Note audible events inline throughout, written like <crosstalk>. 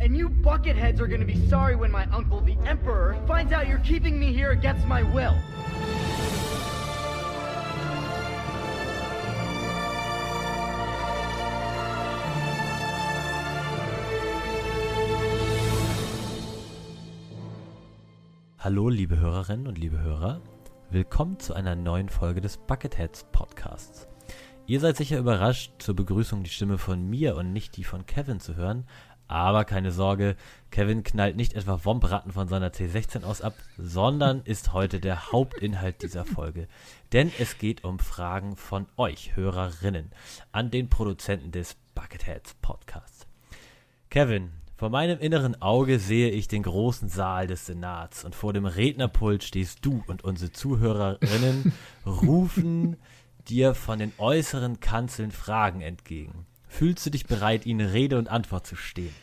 And you bucketheads are gonna be sorry when my uncle, the Emperor, finds out you're keeping me here against my will. Hallo, liebe Hörerinnen und liebe Hörer. Willkommen zu einer neuen Folge des Bucketheads Podcasts. Ihr seid sicher überrascht, zur Begrüßung die Stimme von mir und nicht die von Kevin zu hören, aber keine Sorge, Kevin knallt nicht etwa Wombratten von seiner C16 aus ab, sondern ist heute der Hauptinhalt dieser Folge. Denn es geht um Fragen von euch, Hörerinnen, an den Produzenten des Bucketheads Podcasts. Kevin, vor meinem inneren Auge sehe ich den großen Saal des Senats und vor dem Rednerpult stehst du und unsere Zuhörerinnen <laughs> rufen dir von den äußeren Kanzeln Fragen entgegen. Fühlst du dich bereit, ihnen Rede und Antwort zu stehen?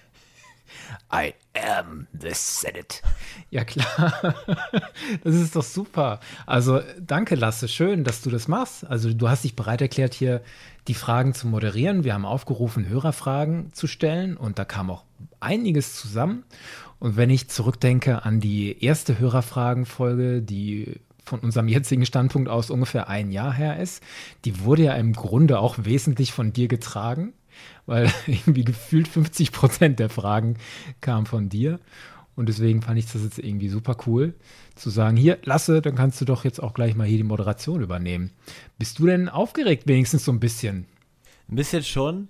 I am the Senate. Ja klar, <laughs> das ist doch super. Also danke Lasse, schön, dass du das machst. Also du hast dich bereit erklärt, hier die Fragen zu moderieren. Wir haben aufgerufen, Hörerfragen zu stellen und da kam auch einiges zusammen. Und wenn ich zurückdenke an die erste Hörerfragenfolge, die von unserem jetzigen Standpunkt aus ungefähr ein Jahr her ist, die wurde ja im Grunde auch wesentlich von dir getragen, weil <laughs> irgendwie gefühlt 50 Prozent der Fragen kamen von dir. Und deswegen fand ich das jetzt irgendwie super cool, zu sagen, hier, Lasse, dann kannst du doch jetzt auch gleich mal hier die Moderation übernehmen. Bist du denn aufgeregt, wenigstens so ein bisschen? Ein bisschen schon.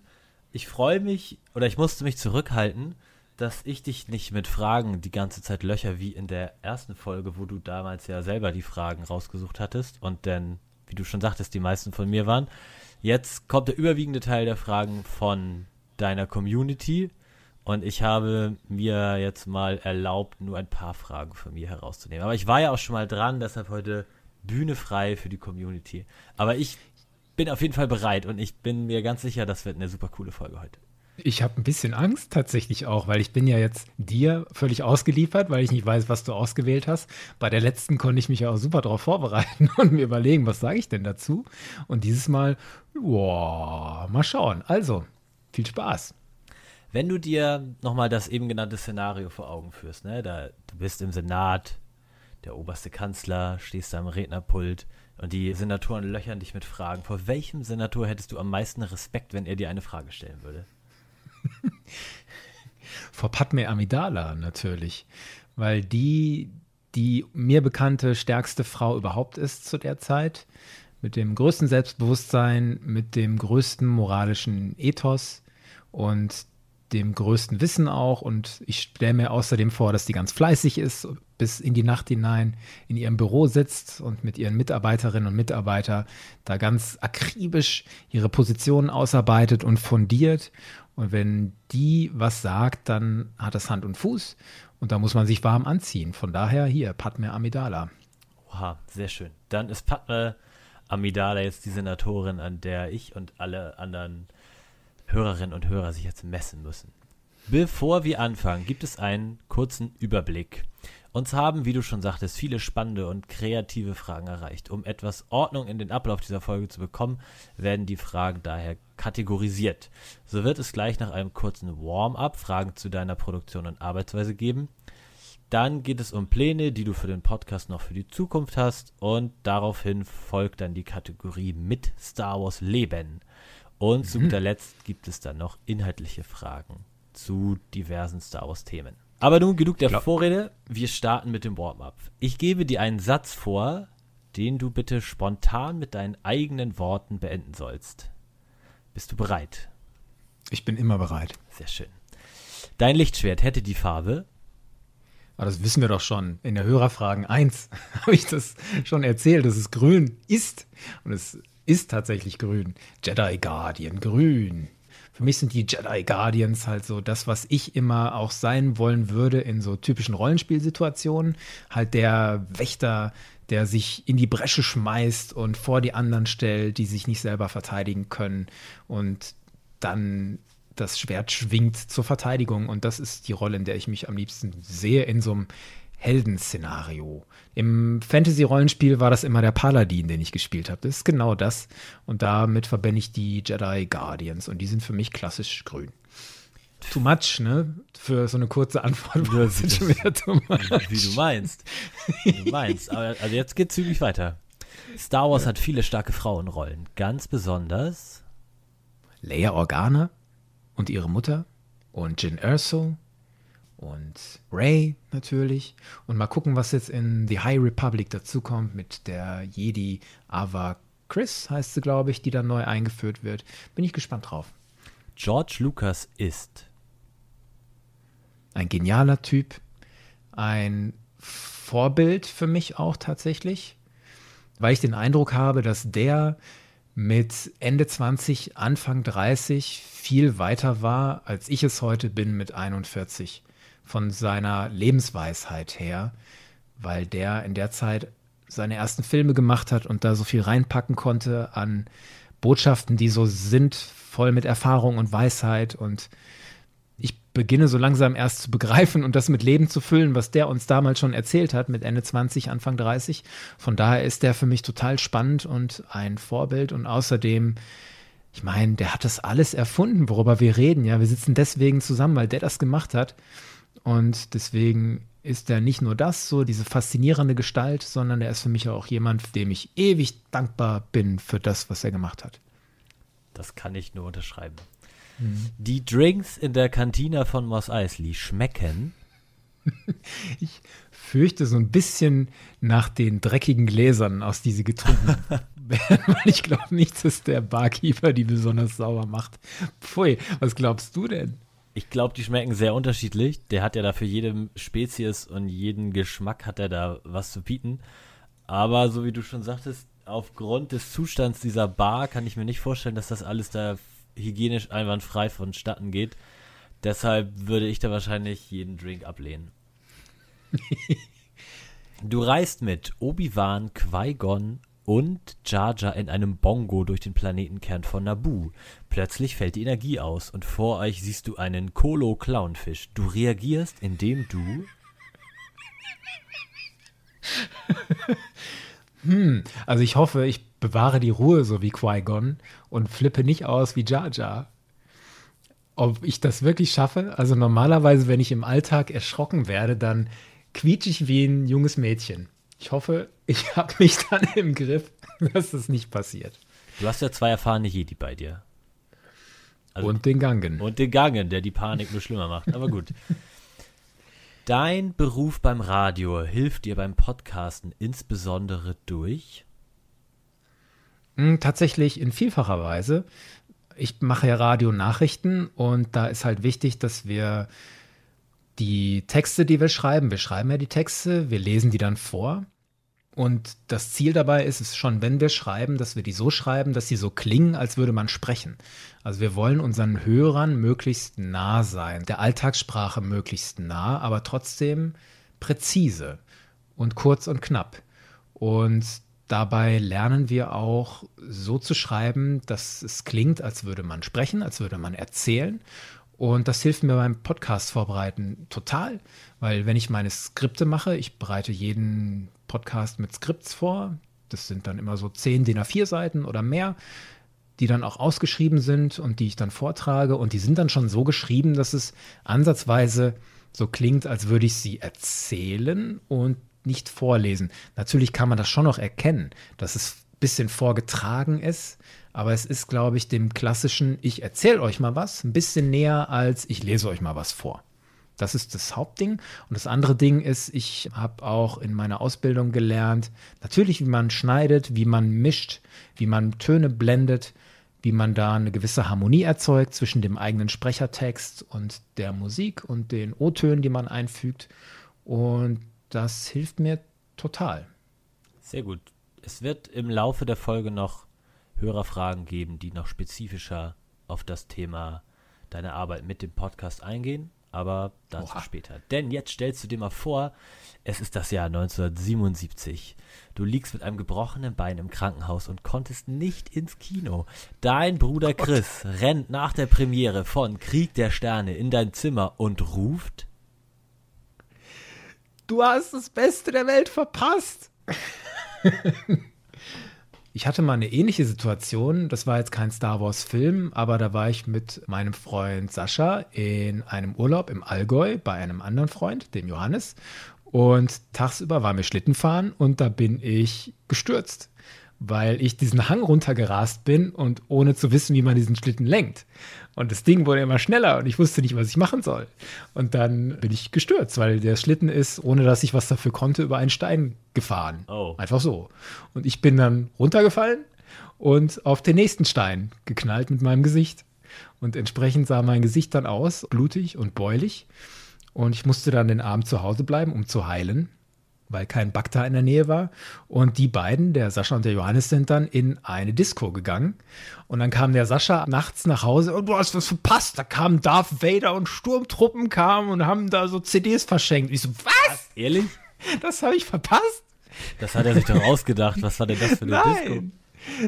Ich freue mich, oder ich musste mich zurückhalten, dass ich dich nicht mit Fragen die ganze Zeit löcher wie in der ersten Folge, wo du damals ja selber die Fragen rausgesucht hattest und dann, wie du schon sagtest, die meisten von mir waren. Jetzt kommt der überwiegende Teil der Fragen von deiner Community und ich habe mir jetzt mal erlaubt, nur ein paar Fragen von mir herauszunehmen. Aber ich war ja auch schon mal dran, deshalb heute Bühne frei für die Community. Aber ich bin auf jeden Fall bereit und ich bin mir ganz sicher, das wird eine super coole Folge heute. Ich habe ein bisschen Angst tatsächlich auch, weil ich bin ja jetzt dir völlig ausgeliefert, weil ich nicht weiß, was du ausgewählt hast. Bei der letzten konnte ich mich ja auch super darauf vorbereiten <laughs> und mir überlegen, was sage ich denn dazu. Und dieses Mal, boah, mal schauen. Also, viel Spaß. Wenn du dir nochmal das eben genannte Szenario vor Augen führst, ne? da, du bist im Senat, der oberste Kanzler, stehst da am Rednerpult und die Senatoren löchern dich mit Fragen. Vor welchem Senator hättest du am meisten Respekt, wenn er dir eine Frage stellen würde? <laughs> Vor Padme Amidala natürlich, weil die die mir bekannte stärkste Frau überhaupt ist zu der Zeit, mit dem größten Selbstbewusstsein, mit dem größten moralischen Ethos und dem größten Wissen auch. Und ich stelle mir außerdem vor, dass die ganz fleißig ist, bis in die Nacht hinein in ihrem Büro sitzt und mit ihren Mitarbeiterinnen und Mitarbeitern da ganz akribisch ihre Positionen ausarbeitet und fundiert und wenn die was sagt, dann hat das Hand und Fuß und da muss man sich warm anziehen. Von daher hier, Padme Amidala. Oha, sehr schön. Dann ist Padme Amidala jetzt die Senatorin, an der ich und alle anderen Hörerinnen und Hörer sich jetzt messen müssen. Bevor wir anfangen, gibt es einen kurzen Überblick uns haben, wie du schon sagtest, viele spannende und kreative Fragen erreicht. Um etwas Ordnung in den Ablauf dieser Folge zu bekommen, werden die Fragen daher kategorisiert. So wird es gleich nach einem kurzen Warm-up Fragen zu deiner Produktion und Arbeitsweise geben. Dann geht es um Pläne, die du für den Podcast noch für die Zukunft hast. Und daraufhin folgt dann die Kategorie mit Star Wars Leben. Und mhm. zu guter <laughs> Letzt gibt es dann noch inhaltliche Fragen zu diversen Star Wars Themen. Aber nun genug der Vorrede. Wir starten mit dem Warm-up. Ich gebe dir einen Satz vor, den du bitte spontan mit deinen eigenen Worten beenden sollst. Bist du bereit? Ich bin immer bereit. Sehr schön. Dein Lichtschwert hätte die Farbe. Aber ah, das wissen wir doch schon. In der Hörerfragen 1 <laughs> habe ich das schon erzählt, dass es grün ist. Und es ist tatsächlich grün. Jedi Guardian grün für mich sind die Jedi Guardians halt so das, was ich immer auch sein wollen würde in so typischen Rollenspielsituationen. Halt der Wächter, der sich in die Bresche schmeißt und vor die anderen stellt, die sich nicht selber verteidigen können und dann das Schwert schwingt zur Verteidigung. Und das ist die Rolle, in der ich mich am liebsten sehe in so einem Heldenszenario. Im Fantasy-Rollenspiel war das immer der Paladin, den ich gespielt habe. Das ist genau das. Und damit verbinde ich die Jedi Guardians und die sind für mich klassisch grün. too much, ne? Für so eine kurze Antwort war jetzt schon wieder too much. Wie du meinst. Wie du meinst. Aber, also jetzt geht zügig weiter. Star Wars hat viele starke Frauenrollen. Ganz besonders. Leia Organa und ihre Mutter und Jin Erso und Ray natürlich. Und mal gucken, was jetzt in The High Republic dazukommt mit der Jedi Ava Chris, heißt sie, glaube ich, die dann neu eingeführt wird. Bin ich gespannt drauf. George Lucas ist. Ein genialer Typ, ein Vorbild für mich auch tatsächlich, weil ich den Eindruck habe, dass der mit Ende 20, Anfang 30 viel weiter war, als ich es heute bin mit 41 von seiner Lebensweisheit her, weil der in der Zeit seine ersten Filme gemacht hat und da so viel reinpacken konnte an Botschaften, die so sind, voll mit Erfahrung und Weisheit und ich beginne so langsam erst zu begreifen und das mit Leben zu füllen, was der uns damals schon erzählt hat, mit Ende 20, Anfang 30. Von daher ist der für mich total spannend und ein Vorbild und außerdem, ich meine, der hat das alles erfunden, worüber wir reden. Ja, wir sitzen deswegen zusammen, weil der das gemacht hat und deswegen ist er nicht nur das, so diese faszinierende Gestalt, sondern er ist für mich auch jemand, dem ich ewig dankbar bin für das, was er gemacht hat. Das kann ich nur unterschreiben. Die Drinks in der Kantina von Moss Eisley schmecken. <laughs> Ich fürchte so ein bisschen nach den dreckigen Gläsern, aus die sie getrunken <laughs> werden, weil ich glaube nicht, dass der Barkeeper die besonders sauber macht. Pfui, was glaubst du denn? Ich glaube, die schmecken sehr unterschiedlich. Der hat ja da für jede Spezies und jeden Geschmack hat er da was zu bieten. Aber so wie du schon sagtest, aufgrund des Zustands dieser Bar kann ich mir nicht vorstellen, dass das alles da hygienisch einwandfrei vonstatten geht. Deshalb würde ich da wahrscheinlich jeden Drink ablehnen. <laughs> du reist mit Obi-Wan, Qui-Gon und Jar Jar in einem Bongo durch den Planetenkern von Naboo. Plötzlich fällt die Energie aus und vor euch siehst du einen Kolo-Clownfisch. Du reagierst, indem du <laughs> Hm, also ich hoffe, ich bewahre die Ruhe so wie Qui-Gon und flippe nicht aus wie Jar Jar. Ob ich das wirklich schaffe? Also normalerweise, wenn ich im Alltag erschrocken werde, dann quietsche ich wie ein junges Mädchen. Ich hoffe, ich <laughs> habe mich dann im Griff, dass das nicht passiert. Du hast ja zwei erfahrene Jedi bei dir. Also- und den Gangen. Und den Gangen, der die Panik nur schlimmer macht. Aber gut. Dein Beruf beim Radio hilft dir beim Podcasten insbesondere durch. Hm, Tatsächlich in vielfacher Weise. Ich mache ja Radio-Nachrichten und da ist halt wichtig, dass wir die Texte, die wir schreiben, wir schreiben ja die Texte, wir lesen die dann vor. Und das Ziel dabei ist es schon, wenn wir schreiben, dass wir die so schreiben, dass sie so klingen, als würde man sprechen. Also wir wollen unseren Hörern möglichst nah sein, der Alltagssprache möglichst nah, aber trotzdem präzise und kurz und knapp. Und dabei lernen wir auch so zu schreiben, dass es klingt, als würde man sprechen, als würde man erzählen. Und das hilft mir beim Podcast vorbereiten total, weil wenn ich meine Skripte mache, ich bereite jeden Podcast mit Skripts vor. Das sind dann immer so 10 DIN A4 Seiten oder mehr, die dann auch ausgeschrieben sind und die ich dann vortrage. Und die sind dann schon so geschrieben, dass es ansatzweise so klingt, als würde ich sie erzählen und nicht vorlesen. Natürlich kann man das schon noch erkennen, dass es ein bisschen vorgetragen ist, aber es ist, glaube ich, dem klassischen, ich erzähle euch mal was, ein bisschen näher als ich lese euch mal was vor. Das ist das Hauptding. Und das andere Ding ist, ich habe auch in meiner Ausbildung gelernt, natürlich, wie man schneidet, wie man mischt, wie man Töne blendet, wie man da eine gewisse Harmonie erzeugt zwischen dem eigenen Sprechertext und der Musik und den O-Tönen, die man einfügt. Und das hilft mir total. Sehr gut. Es wird im Laufe der Folge noch Hörerfragen geben, die noch spezifischer auf das Thema deine Arbeit mit dem Podcast eingehen, aber dazu Oha. später. Denn jetzt stellst du dir mal vor, es ist das Jahr 1977. Du liegst mit einem gebrochenen Bein im Krankenhaus und konntest nicht ins Kino. Dein Bruder Chris rennt nach der Premiere von Krieg der Sterne in dein Zimmer und ruft Du hast das Beste der Welt verpasst. <laughs> Ich hatte mal eine ähnliche Situation. Das war jetzt kein Star Wars-Film, aber da war ich mit meinem Freund Sascha in einem Urlaub im Allgäu bei einem anderen Freund, dem Johannes. Und tagsüber waren wir Schlittenfahren und da bin ich gestürzt, weil ich diesen Hang runtergerast bin und ohne zu wissen, wie man diesen Schlitten lenkt. Und das Ding wurde immer schneller und ich wusste nicht, was ich machen soll. Und dann bin ich gestürzt, weil der Schlitten ist, ohne dass ich was dafür konnte, über einen Stein gefahren. Oh. Einfach so. Und ich bin dann runtergefallen und auf den nächsten Stein geknallt mit meinem Gesicht. Und entsprechend sah mein Gesicht dann aus, blutig und bäulich. Und ich musste dann den Abend zu Hause bleiben, um zu heilen weil kein Bagda in der Nähe war. Und die beiden, der Sascha und der Johannes, sind dann in eine Disco gegangen. Und dann kam der Sascha nachts nach Hause und du hast was verpasst. Da kamen Darth Vader und Sturmtruppen kamen und haben da so CDs verschenkt. Ich so, was? Ehrlich? Das habe ich verpasst? Das hat er sich doch ausgedacht. Was war denn das für eine Disco? Nein.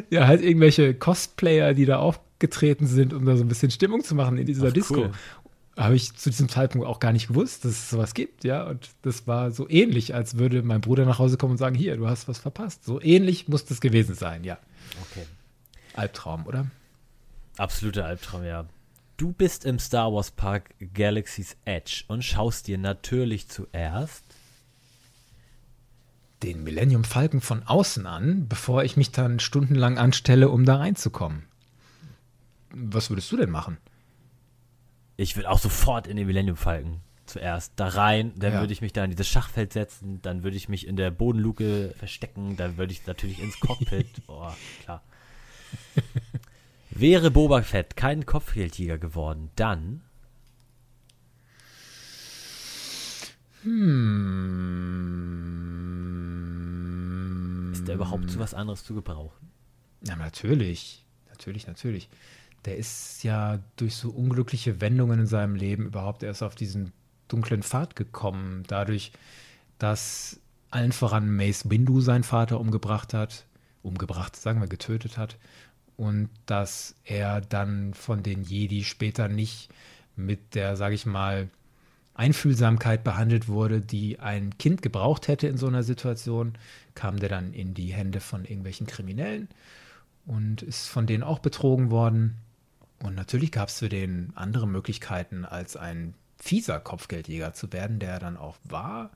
Ja, halt irgendwelche Cosplayer, die da aufgetreten sind, um da so ein bisschen Stimmung zu machen in dieser Ach, Disco. cool. Habe ich zu diesem Zeitpunkt auch gar nicht gewusst, dass es sowas gibt, ja. Und das war so ähnlich, als würde mein Bruder nach Hause kommen und sagen, hier, du hast was verpasst. So ähnlich muss das gewesen sein, ja. Okay. Albtraum, oder? Absoluter Albtraum, ja. Du bist im Star Wars Park Galaxy's Edge und schaust dir natürlich zuerst Den Millennium Falcon von außen an, bevor ich mich dann stundenlang anstelle, um da reinzukommen. Was würdest du denn machen? Ich würde auch sofort in den Millennium Falcon zuerst da rein, dann Ja. würde ich mich da in dieses Schachfeld setzen, dann würde ich mich in der Bodenluke verstecken, dann würde ich natürlich ins Cockpit. <laughs> Boah, klar. Wäre Boba Fett kein Kopfgeldjäger geworden, dann ist er überhaupt zu was anderes zu gebrauchen? Ja, natürlich. Natürlich, natürlich. Der ist ja durch so unglückliche Wendungen in seinem Leben überhaupt erst auf diesen dunklen Pfad gekommen. Dadurch, dass allen voran Mace Windu seinen Vater umgebracht hat. Umgebracht, sagen wir, getötet hat. Und dass er dann von den Jedi später nicht mit der, sage ich mal, Einfühlsamkeit behandelt wurde, die ein Kind gebraucht hätte in so einer Situation, kam der dann in die Hände von irgendwelchen Kriminellen und ist von denen auch betrogen worden. Und natürlich gab es für den andere Möglichkeiten, als ein fieser Kopfgeldjäger zu werden, der er dann auch war.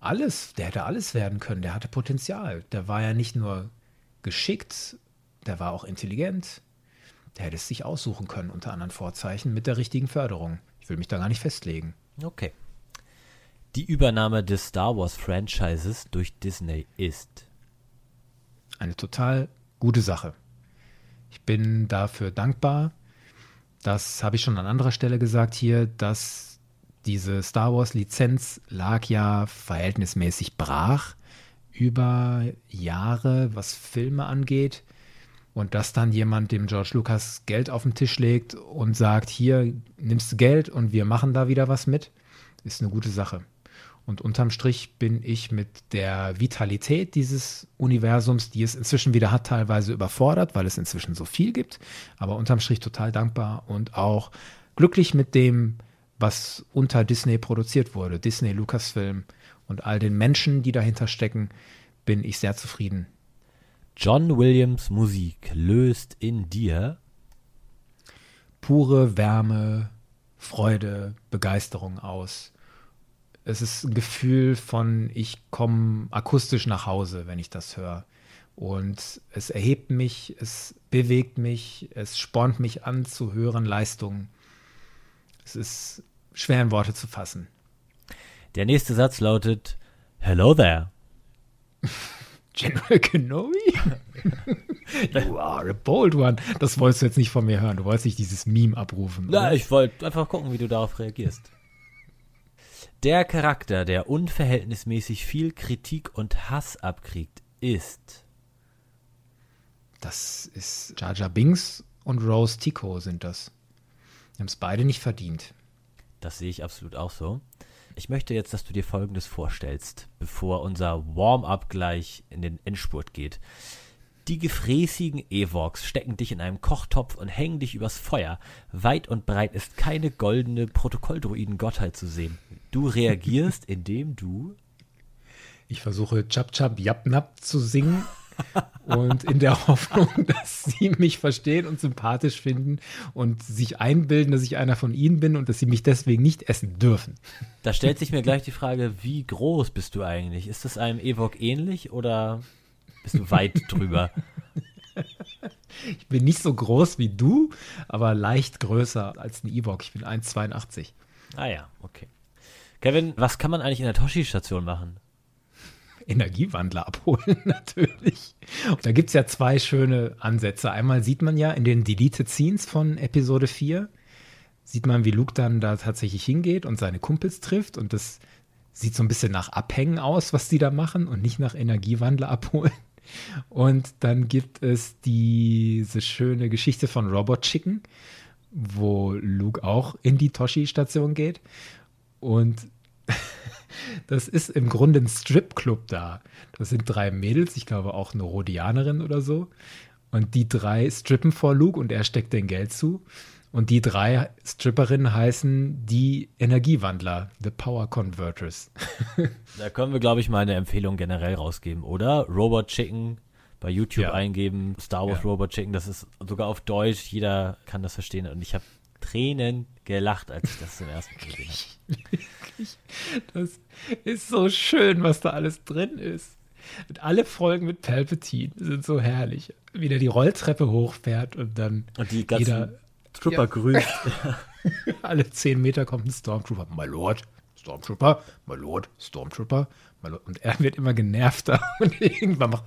Alles, der hätte alles werden können, der hatte Potenzial. Der war ja nicht nur geschickt, der war auch intelligent. Der hätte es sich aussuchen können, unter anderen Vorzeichen, mit der richtigen Förderung. Ich will mich da gar nicht festlegen. Okay. Die Übernahme des Star Wars Franchises durch Disney ist eine total gute Sache. Ich bin dafür dankbar. Das habe ich schon an anderer Stelle gesagt hier, dass diese Star Wars Lizenz lag ja verhältnismäßig brach über Jahre, was Filme angeht. Und dass dann jemand dem George Lucas Geld auf den Tisch legt und sagt, hier nimmst du Geld und wir machen da wieder was mit, ist eine gute Sache. Und unterm Strich bin ich mit der Vitalität dieses Universums, die es inzwischen wieder hat, teilweise überfordert, weil es inzwischen so viel gibt. Aber unterm Strich total dankbar und auch glücklich mit dem, was unter Disney produziert wurde. Disney, Lucasfilm und all den Menschen, die dahinter stecken, bin ich sehr zufrieden. John Williams Musik löst in dir Pure Wärme, Freude, Begeisterung aus. Es ist ein Gefühl von, ich komme akustisch nach Hause, wenn ich das höre. Und es erhebt mich, es bewegt mich, es spornt mich an zu höheren Leistungen. Es ist schwer in Worte zu fassen. Der nächste Satz lautet Hello there. <laughs> General Kenobi? <laughs> you are a bold one. Das wolltest du jetzt nicht von mir hören. Du wolltest nicht dieses Meme abrufen. Na, oder? ich wollte einfach gucken, wie du darauf reagierst. Der Charakter, der unverhältnismäßig viel Kritik und Hass abkriegt, ist Das ist Jar Jar Binks und Rose Tico sind das. Die haben es beide nicht verdient. Das sehe ich absolut auch so. Ich möchte jetzt, dass du dir Folgendes vorstellst, bevor unser Warm-up gleich in den Endspurt geht. Die gefräßigen Evox stecken dich in einem Kochtopf und hängen dich übers Feuer. Weit und breit ist keine goldene Protokolldruiden-Gottheit zu sehen. Du reagierst, <laughs> indem du Ich versuche Chap Chap Yap Nap zu singen und in der <laughs> Hoffnung, dass sie mich verstehen und sympathisch finden und sich einbilden, dass ich einer von ihnen bin und dass sie mich deswegen nicht essen dürfen. Da stellt sich mir gleich <laughs> die Frage, wie groß bist du eigentlich? Ist das einem Ewok ähnlich oder bist du weit drüber? Ich bin nicht so groß wie du, aber leicht größer als ein Ewok. Ich bin 1,82. Ah ja, okay. Kevin, was kann man eigentlich in der Toshi-Station machen? Energiewandler abholen, <laughs> natürlich. Da gibt es ja zwei schöne Ansätze. Einmal sieht man ja in den Deleted Scenes von Episode 4, sieht man, wie Luke dann da tatsächlich hingeht und seine Kumpels trifft. Und das sieht so ein bisschen nach Abhängen aus, was die da machen und nicht nach Energiewandler abholen. Und dann gibt es diese schöne Geschichte von Robot Chicken, wo Luke auch in die Toshi-Station geht. Und <laughs> das ist im Grunde ein Stripclub da. Das sind drei Mädels, ich glaube auch eine Rhodianerin oder so. Und die drei strippen vor Luke und er steckt den Geld zu. Und die drei Stripperinnen heißen die Energiewandler, The Power Converters. <laughs> da können wir, glaube ich, mal eine Empfehlung generell rausgeben, oder? Robot Chicken bei YouTube ja. eingeben, Star Wars ja. Robot Chicken, das ist sogar auf Deutsch, jeder kann das verstehen. Und ich habe Tränen gelacht, als ich das zum ersten Mal gesehen habe. Das ist so schön, was da alles drin ist. Und alle Folgen mit Palpatine sind so herrlich. Wie der die Rolltreppe hochfährt und dann und die ganzen jeder, Trooper ja. grüßt. <laughs> alle zehn Meter kommt ein Stormtrooper. My Lord, Stormtrooper, my Lord, Stormtrooper, my Lord. Und er wird immer genervter <laughs> und irgendwann macht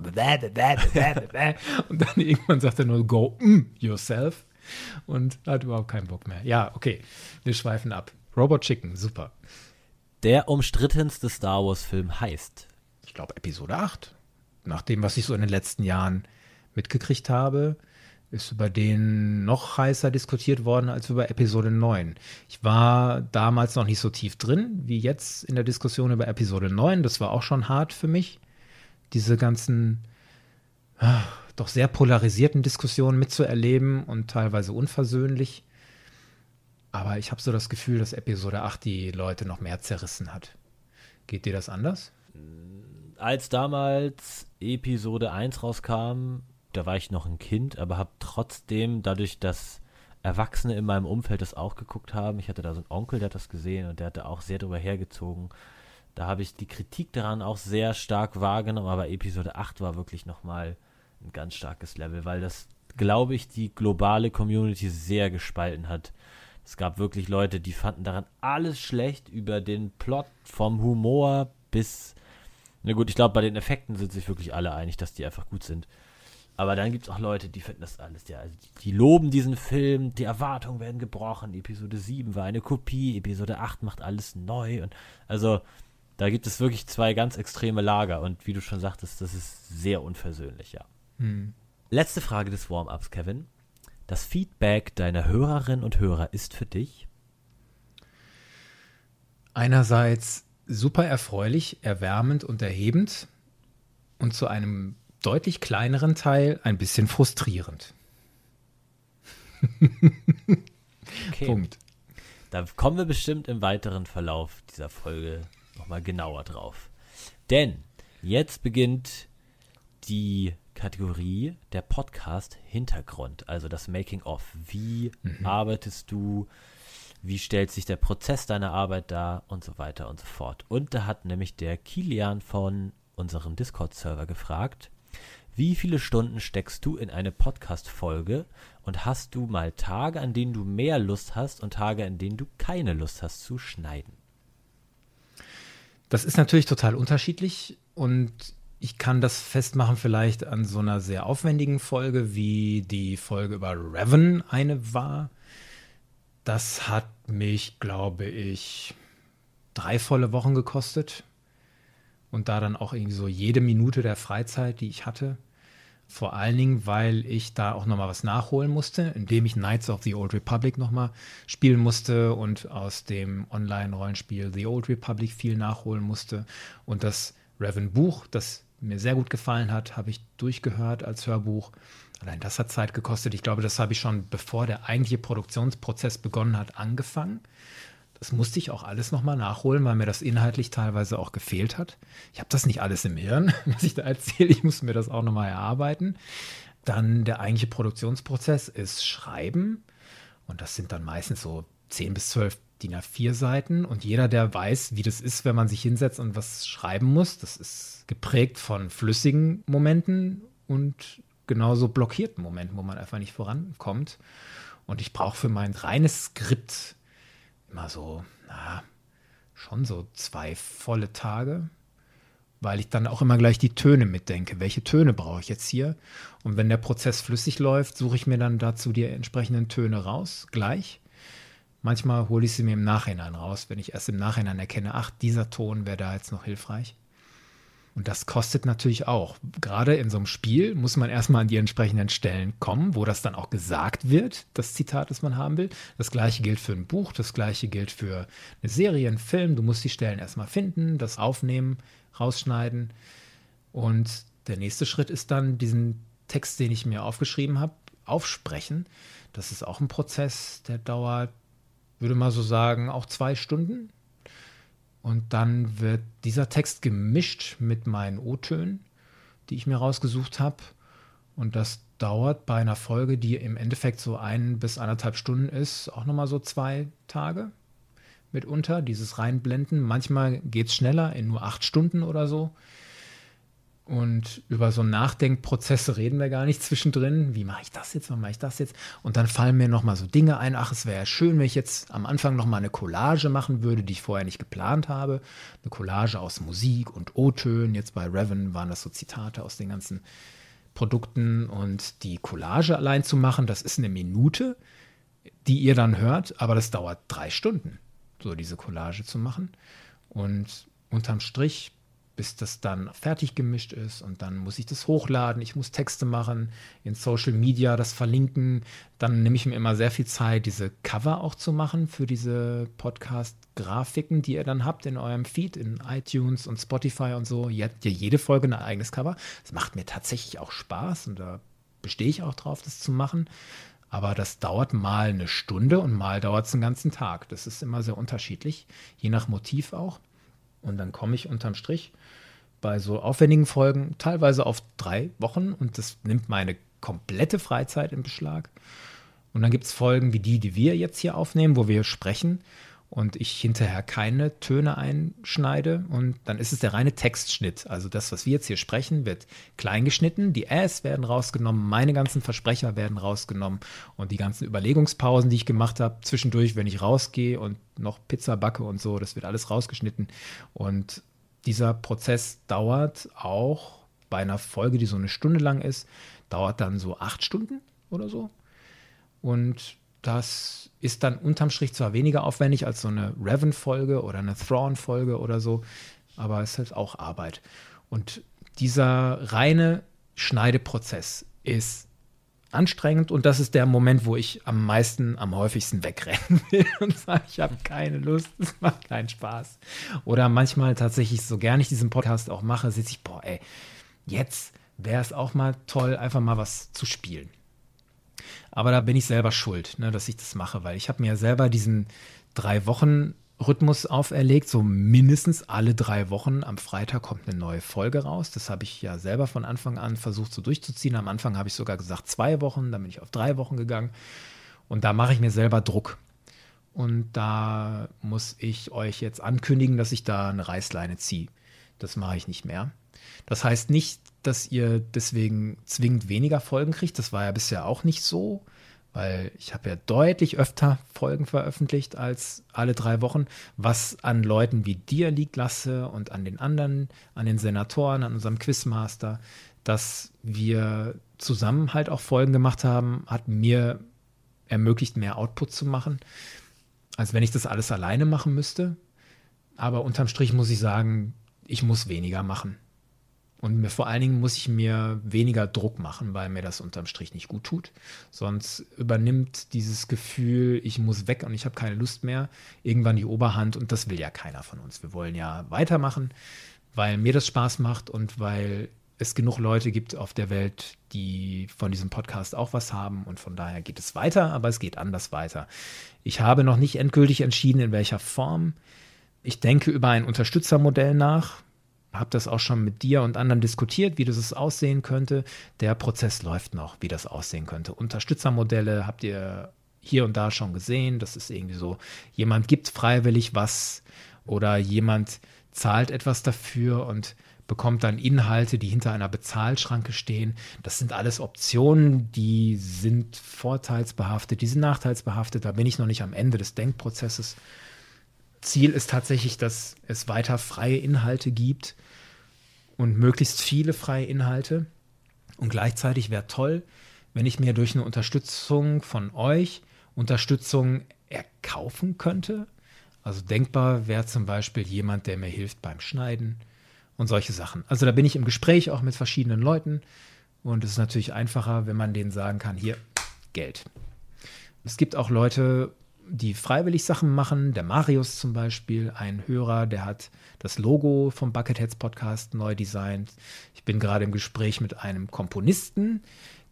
und dann irgendwann sagt er nur Go mm, yourself und hat überhaupt keinen Bock mehr. Ja, okay, wir schweifen ab. Robot Chicken, super. Der umstrittenste Star Wars-Film heißt? Ich glaube Episode 8. Nach dem, was ich so in den letzten Jahren mitgekriegt habe, ist über den noch heißer diskutiert worden als über Episode 9. Ich war damals noch nicht so tief drin wie jetzt in der Diskussion über Episode 9. Das war auch schon hart für mich, diese ganzen ach, doch sehr polarisierten Diskussionen mitzuerleben und teilweise unversöhnlich. Aber ich habe so das Gefühl, dass Episode 8 die Leute noch mehr zerrissen hat. Geht dir das anders? Als damals Episode 1 rauskam, da war ich noch ein Kind, aber habe trotzdem, dadurch, dass Erwachsene in meinem Umfeld das auch geguckt haben, ich hatte da so einen Onkel, der hat das gesehen und der hatte auch sehr drüber hergezogen. Da habe ich die Kritik daran auch sehr stark wahrgenommen, aber Episode 8 war wirklich nochmal ein ganz starkes Level, weil das, glaube ich, die globale Community sehr gespalten hat. Es gab wirklich Leute, die fanden daran alles schlecht, über den Plot vom Humor bis. Na gut, ich glaube, bei den Effekten sind sich wirklich alle einig, dass die einfach gut sind. Aber dann gibt es auch Leute, die finden das alles, ja, also die, die, loben diesen Film, die Erwartungen werden gebrochen, Episode 7 war eine Kopie, Episode 8 macht alles neu und also da gibt es wirklich zwei ganz extreme Lager und wie du schon sagtest, das ist sehr unversöhnlich, ja. Hm. Letzte Frage des Warm-ups, Kevin. Das Feedback deiner Hörerinnen und Hörer ist für dich? Einerseits super erfreulich, erwärmend und erhebend und zu einem deutlich kleineren Teil ein bisschen frustrierend. okay. Punkt. Da kommen wir bestimmt im weiteren Verlauf dieser Folge nochmal genauer drauf. Denn jetzt beginnt die Kategorie der Podcast Hintergrund, also das Making of. Wie mhm. arbeitest du? Wie stellt sich der Prozess deiner Arbeit dar und so weiter und so fort. Und da hat nämlich der Kilian von unserem Discord-Server gefragt, wie viele Stunden steckst du in eine Podcast-Folge und hast du mal Tage, an denen du mehr Lust hast und Tage, an denen du keine Lust hast zu schneiden? Das ist natürlich total unterschiedlich und ich kann das festmachen vielleicht an so einer sehr aufwendigen Folge, wie die Folge über Revan eine war. Das hat mich, glaube ich, drei volle Wochen gekostet. Und da dann auch irgendwie so jede Minute der Freizeit, die ich hatte. Vor allen Dingen, weil ich da auch nochmal was nachholen musste, indem ich Knights of the Old Republic nochmal spielen musste und aus dem Online-Rollenspiel The Old Republic viel nachholen musste. Und das Revan-Buch, das mir sehr gut gefallen hat, habe ich durchgehört als Hörbuch. Allein das hat Zeit gekostet. Ich glaube, das habe ich schon, bevor der eigentliche Produktionsprozess begonnen hat, angefangen. Das musste ich auch alles nochmal nachholen, weil mir das inhaltlich teilweise auch gefehlt hat. Ich habe das nicht alles im Hirn, <laughs> was ich da erzähle. Ich muss mir das auch nochmal erarbeiten. Dann der eigentliche Produktionsprozess ist Schreiben. Und das sind dann meistens so 10 bis 12 DIN A4 Seiten. Und jeder, der weiß, wie das ist, wenn man sich hinsetzt und was schreiben muss, das ist geprägt von flüssigen Momenten und genauso blockierten Momenten, wo man einfach nicht vorankommt. Und ich brauche für mein reines Skript immer so, na, schon so zwei volle Tage, weil ich dann auch immer gleich die Töne mitdenke. Welche Töne brauche ich jetzt hier? Und wenn der Prozess flüssig läuft, suche ich mir dann dazu die entsprechenden Töne raus, gleich. Manchmal hole ich sie mir im Nachhinein raus, wenn ich erst im Nachhinein erkenne, ach, dieser Ton wäre da jetzt noch hilfreich. Und das kostet natürlich auch. Gerade in so einem Spiel muss man erstmal an die entsprechenden Stellen kommen, wo das dann auch gesagt wird, das Zitat, das man haben will. Das gleiche gilt für ein Buch, das gleiche gilt für eine Serie, einen Film. Du musst die Stellen erstmal finden, das aufnehmen, rausschneiden. Und der nächste Schritt ist dann diesen Text, den ich mir aufgeschrieben habe, aufsprechen. Das ist auch ein Prozess, der dauert, würde mal so sagen, auch zwei Stunden. Und dann wird dieser Text gemischt mit meinen O-Tönen, die ich mir rausgesucht habe. Und das dauert bei einer Folge, die im Endeffekt so ein bis anderthalb Stunden ist, auch nochmal so zwei Tage mitunter, dieses Reinblenden. Manchmal geht es schneller, in nur acht Stunden oder so. Und über so Nachdenkprozesse reden wir gar nicht zwischendrin. Wie mache ich das jetzt? Wie mache ich das jetzt? Und dann fallen mir nochmal so Dinge ein. Ach, es wäre ja schön, wenn ich jetzt am Anfang nochmal eine Collage machen würde, die ich vorher nicht geplant habe. Eine Collage aus Musik und O-Tönen. Jetzt bei Revan waren das so Zitate aus den ganzen Produkten. Und die Collage allein zu machen, das ist eine Minute, die ihr dann hört. Aber das dauert drei Stunden, so diese Collage zu machen. Und unterm Strich bis das dann fertig gemischt ist und dann muss ich das hochladen, ich muss Texte machen, in Social Media das verlinken. Dann nehme ich mir immer sehr viel Zeit, diese Cover auch zu machen für diese Podcast-Grafiken, die ihr dann habt in eurem Feed, in iTunes und Spotify und so. Ihr habt ja jede Folge ein eigenes Cover. Das macht mir tatsächlich auch Spaß und da bestehe ich auch drauf, das zu machen. Aber das dauert mal eine Stunde und mal dauert es einen ganzen Tag. Das ist immer sehr unterschiedlich, je nach Motiv auch. Und dann komme ich unterm Strich bei so aufwendigen Folgen teilweise auf drei Wochen und das nimmt meine komplette Freizeit in Beschlag. Und dann gibt es Folgen wie die, die wir jetzt hier aufnehmen, wo wir sprechen und ich hinterher keine Töne einschneide und dann ist es der reine Textschnitt. Also das, was wir jetzt hier sprechen, wird klein geschnitten, die Äs werden rausgenommen, meine ganzen Versprecher werden rausgenommen und die ganzen Überlegungspausen, die ich gemacht habe, zwischendurch, wenn ich rausgehe und noch Pizza backe und so, das wird alles rausgeschnitten und dieser Prozess dauert auch bei einer Folge, die so eine Stunde lang ist, dauert dann so acht Stunden oder so. Und das ist dann unterm Strich zwar weniger aufwendig als so eine Revan-Folge oder eine Thrawn-Folge oder so, aber es ist halt auch Arbeit. Und dieser reine Schneideprozess ist anstrengend und das ist der Moment, wo ich am meisten, am häufigsten wegrennen <laughs> will und sage, ich habe keine Lust, <laughs> es macht keinen Spaß. Oder manchmal tatsächlich, so gern ich diesen Podcast auch mache, sitze ich, boah, ey, jetzt wäre es auch mal toll, einfach mal was zu spielen. Aber da bin ich selber schuld, ne, dass ich das mache, weil ich habe mir selber diesen drei Wochen Rhythmus auferlegt, so mindestens alle drei Wochen am Freitag kommt eine neue Folge raus. Das habe ich ja selber von Anfang an versucht so durchzuziehen. Am Anfang habe ich sogar gesagt zwei Wochen, dann bin ich auf drei Wochen gegangen. Und da mache ich mir selber Druck. Und da muss ich euch jetzt ankündigen, dass ich da eine Reißleine ziehe. Das mache ich nicht mehr. Das heißt nicht, dass ihr deswegen zwingend weniger Folgen kriegt. Das war ja bisher auch nicht so weil ich habe ja deutlich öfter Folgen veröffentlicht als alle drei Wochen, was an Leuten wie dir liegt, Lasse, und an den anderen, an den Senatoren, an unserem Quizmaster, dass wir zusammen halt auch Folgen gemacht haben, hat mir ermöglicht, mehr Output zu machen, als wenn ich das alles alleine machen müsste. Aber unterm Strich muss ich sagen, ich muss weniger machen. Und mir, vor allen Dingen muss ich mir weniger Druck machen, weil mir das unterm Strich nicht gut tut. Sonst übernimmt dieses Gefühl, ich muss weg und ich habe keine Lust mehr, irgendwann die Oberhand. Und das will ja keiner von uns. Wir wollen ja weitermachen, weil mir das Spaß macht und weil es genug Leute gibt auf der Welt, die von diesem Podcast auch was haben und von daher geht es weiter, aber es geht anders weiter. Ich habe noch nicht endgültig entschieden, in welcher Form. Ich denke über ein Unterstützermodell nach, habe das auch schon mit dir und anderen diskutiert, wie das aussehen könnte. Der Prozess läuft noch, wie das aussehen könnte. Unterstützermodelle habt ihr hier und da schon gesehen. Das ist irgendwie so, jemand gibt freiwillig was oder jemand zahlt etwas dafür und bekommt dann Inhalte, die hinter einer Bezahlschranke stehen. Das sind alles Optionen, die sind vorteilsbehaftet, die sind nachteilsbehaftet. Da bin ich noch nicht am Ende des Denkprozesses. Ziel ist tatsächlich, dass es weiter freie Inhalte gibt und möglichst viele freie Inhalte. Und gleichzeitig wäre toll, wenn ich mir durch eine Unterstützung von euch Unterstützung erkaufen könnte. Also denkbar wäre zum Beispiel jemand, der mir hilft beim Schneiden und solche Sachen. Also da bin ich im Gespräch auch mit verschiedenen Leuten und es ist natürlich einfacher, wenn man denen sagen kann, hier, Geld. Es gibt auch Leute, die freiwillig Sachen machen. Der Marius zum Beispiel, ein Hörer, der hat das Logo vom Bucketheads Podcast neu designt. Ich bin gerade im Gespräch mit einem Komponisten,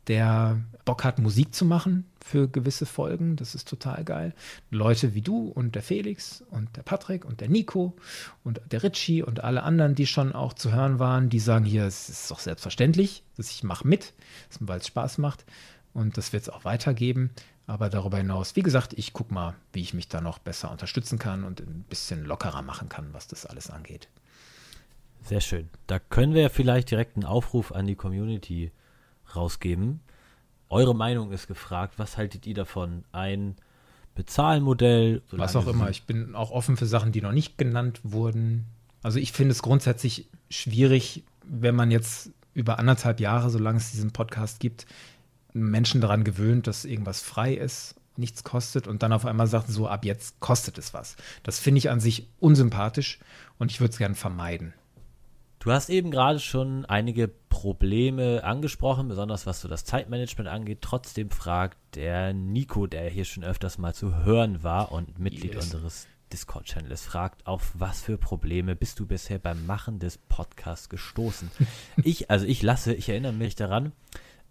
der Bock hat, Musik zu machen für gewisse Folgen. Das ist total geil. Leute wie du und der Felix und der Patrick und der Nico und der Richie und alle anderen, die schon auch zu hören waren, die sagen hier, es ist doch selbstverständlich, dass ich mache mit, weil es Spaß macht. Und das wird es auch weitergeben. Aber darüber hinaus, wie gesagt, ich gucke mal, wie ich mich da noch besser unterstützen kann und ein bisschen lockerer machen kann, was das alles angeht. Sehr schön. Da können wir ja vielleicht direkt einen Aufruf an die Community rausgeben. Eure Meinung ist gefragt. Was haltet ihr davon? Ein Bezahlmodell? Was auch immer. Ich bin auch offen für Sachen, die noch nicht genannt wurden. Also ich finde es grundsätzlich schwierig, wenn man jetzt über anderthalb Jahre, solange es diesen Podcast gibt, Menschen daran gewöhnt, dass irgendwas frei ist, nichts kostet und dann auf einmal sagt, so ab jetzt kostet es was. Das finde ich an sich unsympathisch und ich würde es gerne vermeiden. Du hast eben gerade schon einige Probleme angesprochen, besonders was so das Zeitmanagement angeht. Trotzdem fragt der Nico, der hier schon öfters mal zu hören war und Mitglied yes. unseres Discord-Channels, fragt, auf was für Probleme bist du bisher beim Machen des Podcasts gestoßen? <laughs> ich, also ich lasse, ich erinnere mich daran,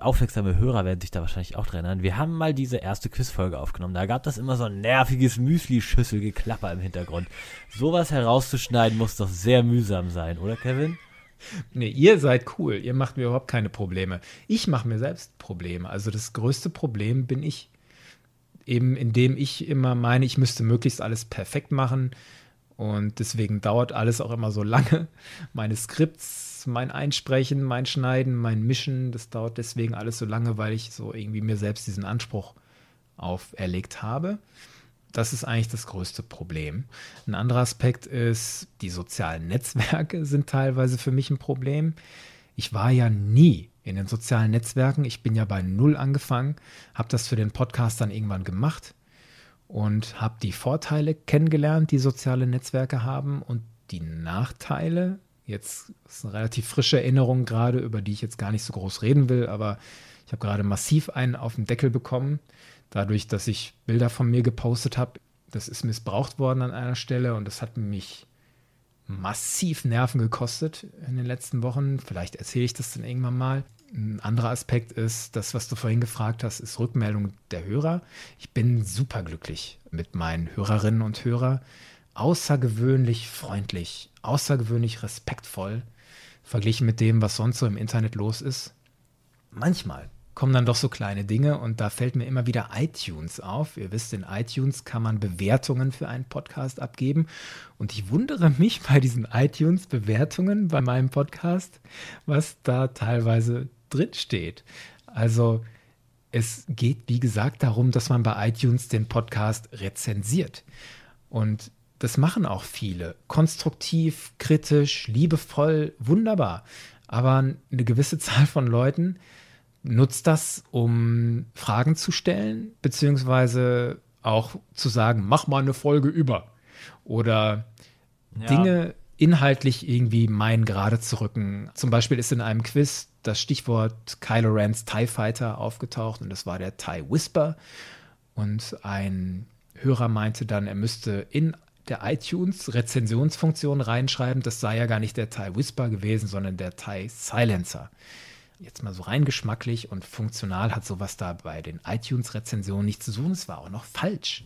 aufmerksame Hörer werden sich da wahrscheinlich auch dran erinnern. Wir haben mal diese erste Quizfolge aufgenommen. Da gab das immer so ein nerviges Müsli-Schüssel-Geklapper im Hintergrund. Sowas herauszuschneiden muss doch sehr mühsam sein, oder Kevin? Nee, ihr seid cool. Ihr macht mir überhaupt keine Probleme. Ich mache mir selbst Probleme. Also das größte Problem bin ich. Eben indem ich immer meine, ich müsste möglichst alles perfekt machen. Und deswegen dauert alles auch immer so lange. Meine Skripts mein Einsprechen, mein Schneiden, mein Mischen, das dauert deswegen alles so lange, weil ich so irgendwie mir selbst diesen Anspruch auferlegt habe. Das ist eigentlich das größte Problem. Ein anderer Aspekt ist, die sozialen Netzwerke <laughs> sind teilweise für mich ein Problem. Ich war ja nie in den sozialen Netzwerken. Ich bin ja bei Null angefangen, habe das für den Podcast dann irgendwann gemacht und habe die Vorteile kennengelernt, die soziale Netzwerke haben und die Nachteile, Jetzt ist eine relativ frische Erinnerung gerade, über die ich jetzt gar nicht so groß reden will, aber ich habe gerade massiv einen auf den Deckel bekommen, dadurch, dass ich Bilder von mir gepostet habe. Das ist missbraucht worden an einer Stelle und das hat mich massiv Nerven gekostet in den letzten Wochen. Vielleicht erzähle ich das dann irgendwann mal. Ein anderer Aspekt ist, das, was du vorhin gefragt hast, ist Rückmeldung der Hörer. Ich bin superglücklich mit meinen Hörerinnen und Hörern außergewöhnlich freundlich, außergewöhnlich respektvoll, verglichen mit dem, was sonst so im Internet los ist. Manchmal kommen dann doch so kleine Dinge und da fällt mir immer wieder iTunes auf. Ihr wisst, in iTunes kann man Bewertungen für einen Podcast abgeben und ich wundere mich bei diesen iTunes-Bewertungen bei meinem Podcast, was da teilweise drin steht. Also es geht, wie gesagt, darum, dass man bei iTunes den Podcast rezensiert. Und das machen auch viele. Konstruktiv, kritisch, liebevoll, wunderbar. Aber eine gewisse <laughs> Zahl von Leuten nutzt das, um Fragen zu stellen, beziehungsweise auch zu sagen, mach mal eine Folge über. Oder ja. Dinge inhaltlich irgendwie meinen gerade zu rücken. Zum Beispiel ist in einem Quiz das Stichwort Kylo Rens TIE Fighter aufgetaucht und das war der TIE Whisper. Und ein Hörer meinte dann, er müsste in der iTunes-Rezensionsfunktion reinschreiben, das sei ja gar nicht der Thai Whisper gewesen, sondern der Thai Silencer. Jetzt mal so rein geschmacklich und funktional hat sowas da bei den iTunes-Rezensionen nichts zu suchen. Es war auch noch falsch.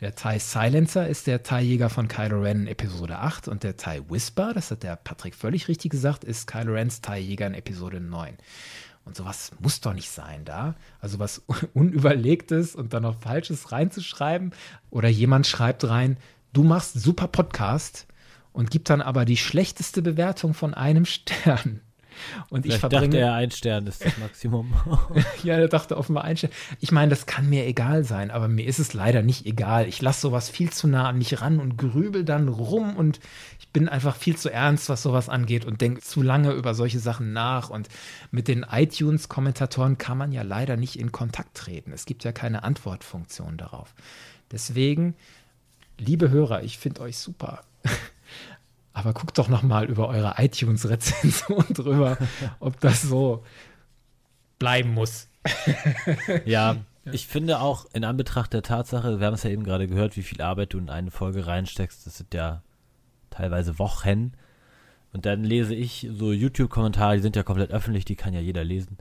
Der Thai Silencer ist der Thai-Jäger von Kylo Ren Episode 8 und der Thai Whisper, das hat der Patrick völlig richtig gesagt, ist Kylo Rens Thai-Jäger in Episode 9. Und sowas muss doch nicht sein da. Also was <laughs> Unüberlegtes und dann noch Falsches reinzuschreiben. Oder jemand schreibt rein, du machst super Podcast und gibt dann aber die schlechteste Bewertung von einem <laughs> Stern. Und Vielleicht ich verbringe. dachte er, ein Stern ist das Maximum. <laughs> ja, er dachte offenbar ein Stern. Ich meine, das kann mir egal sein, aber mir ist es leider nicht egal. Ich lasse sowas viel zu nah an mich ran und grübel dann rum und ich bin einfach viel zu ernst, was sowas angeht und denke zu lange über solche Sachen nach. Und mit den iTunes-Kommentatoren kann man ja leider nicht in Kontakt treten. Es gibt ja keine Antwortfunktion darauf. Deswegen, liebe Hörer, ich finde euch super. <laughs> Aber guckt doch noch mal über eure iTunes-Rezension <laughs> drüber, ob das so bleiben muss. <laughs> ja, ich finde auch in Anbetracht der Tatsache, wir haben es ja eben gerade gehört, wie viel Arbeit du in eine Folge reinsteckst, das sind ja teilweise Wochen. Und dann lese ich so YouTube-Kommentare, die sind ja komplett öffentlich, die kann ja jeder lesen.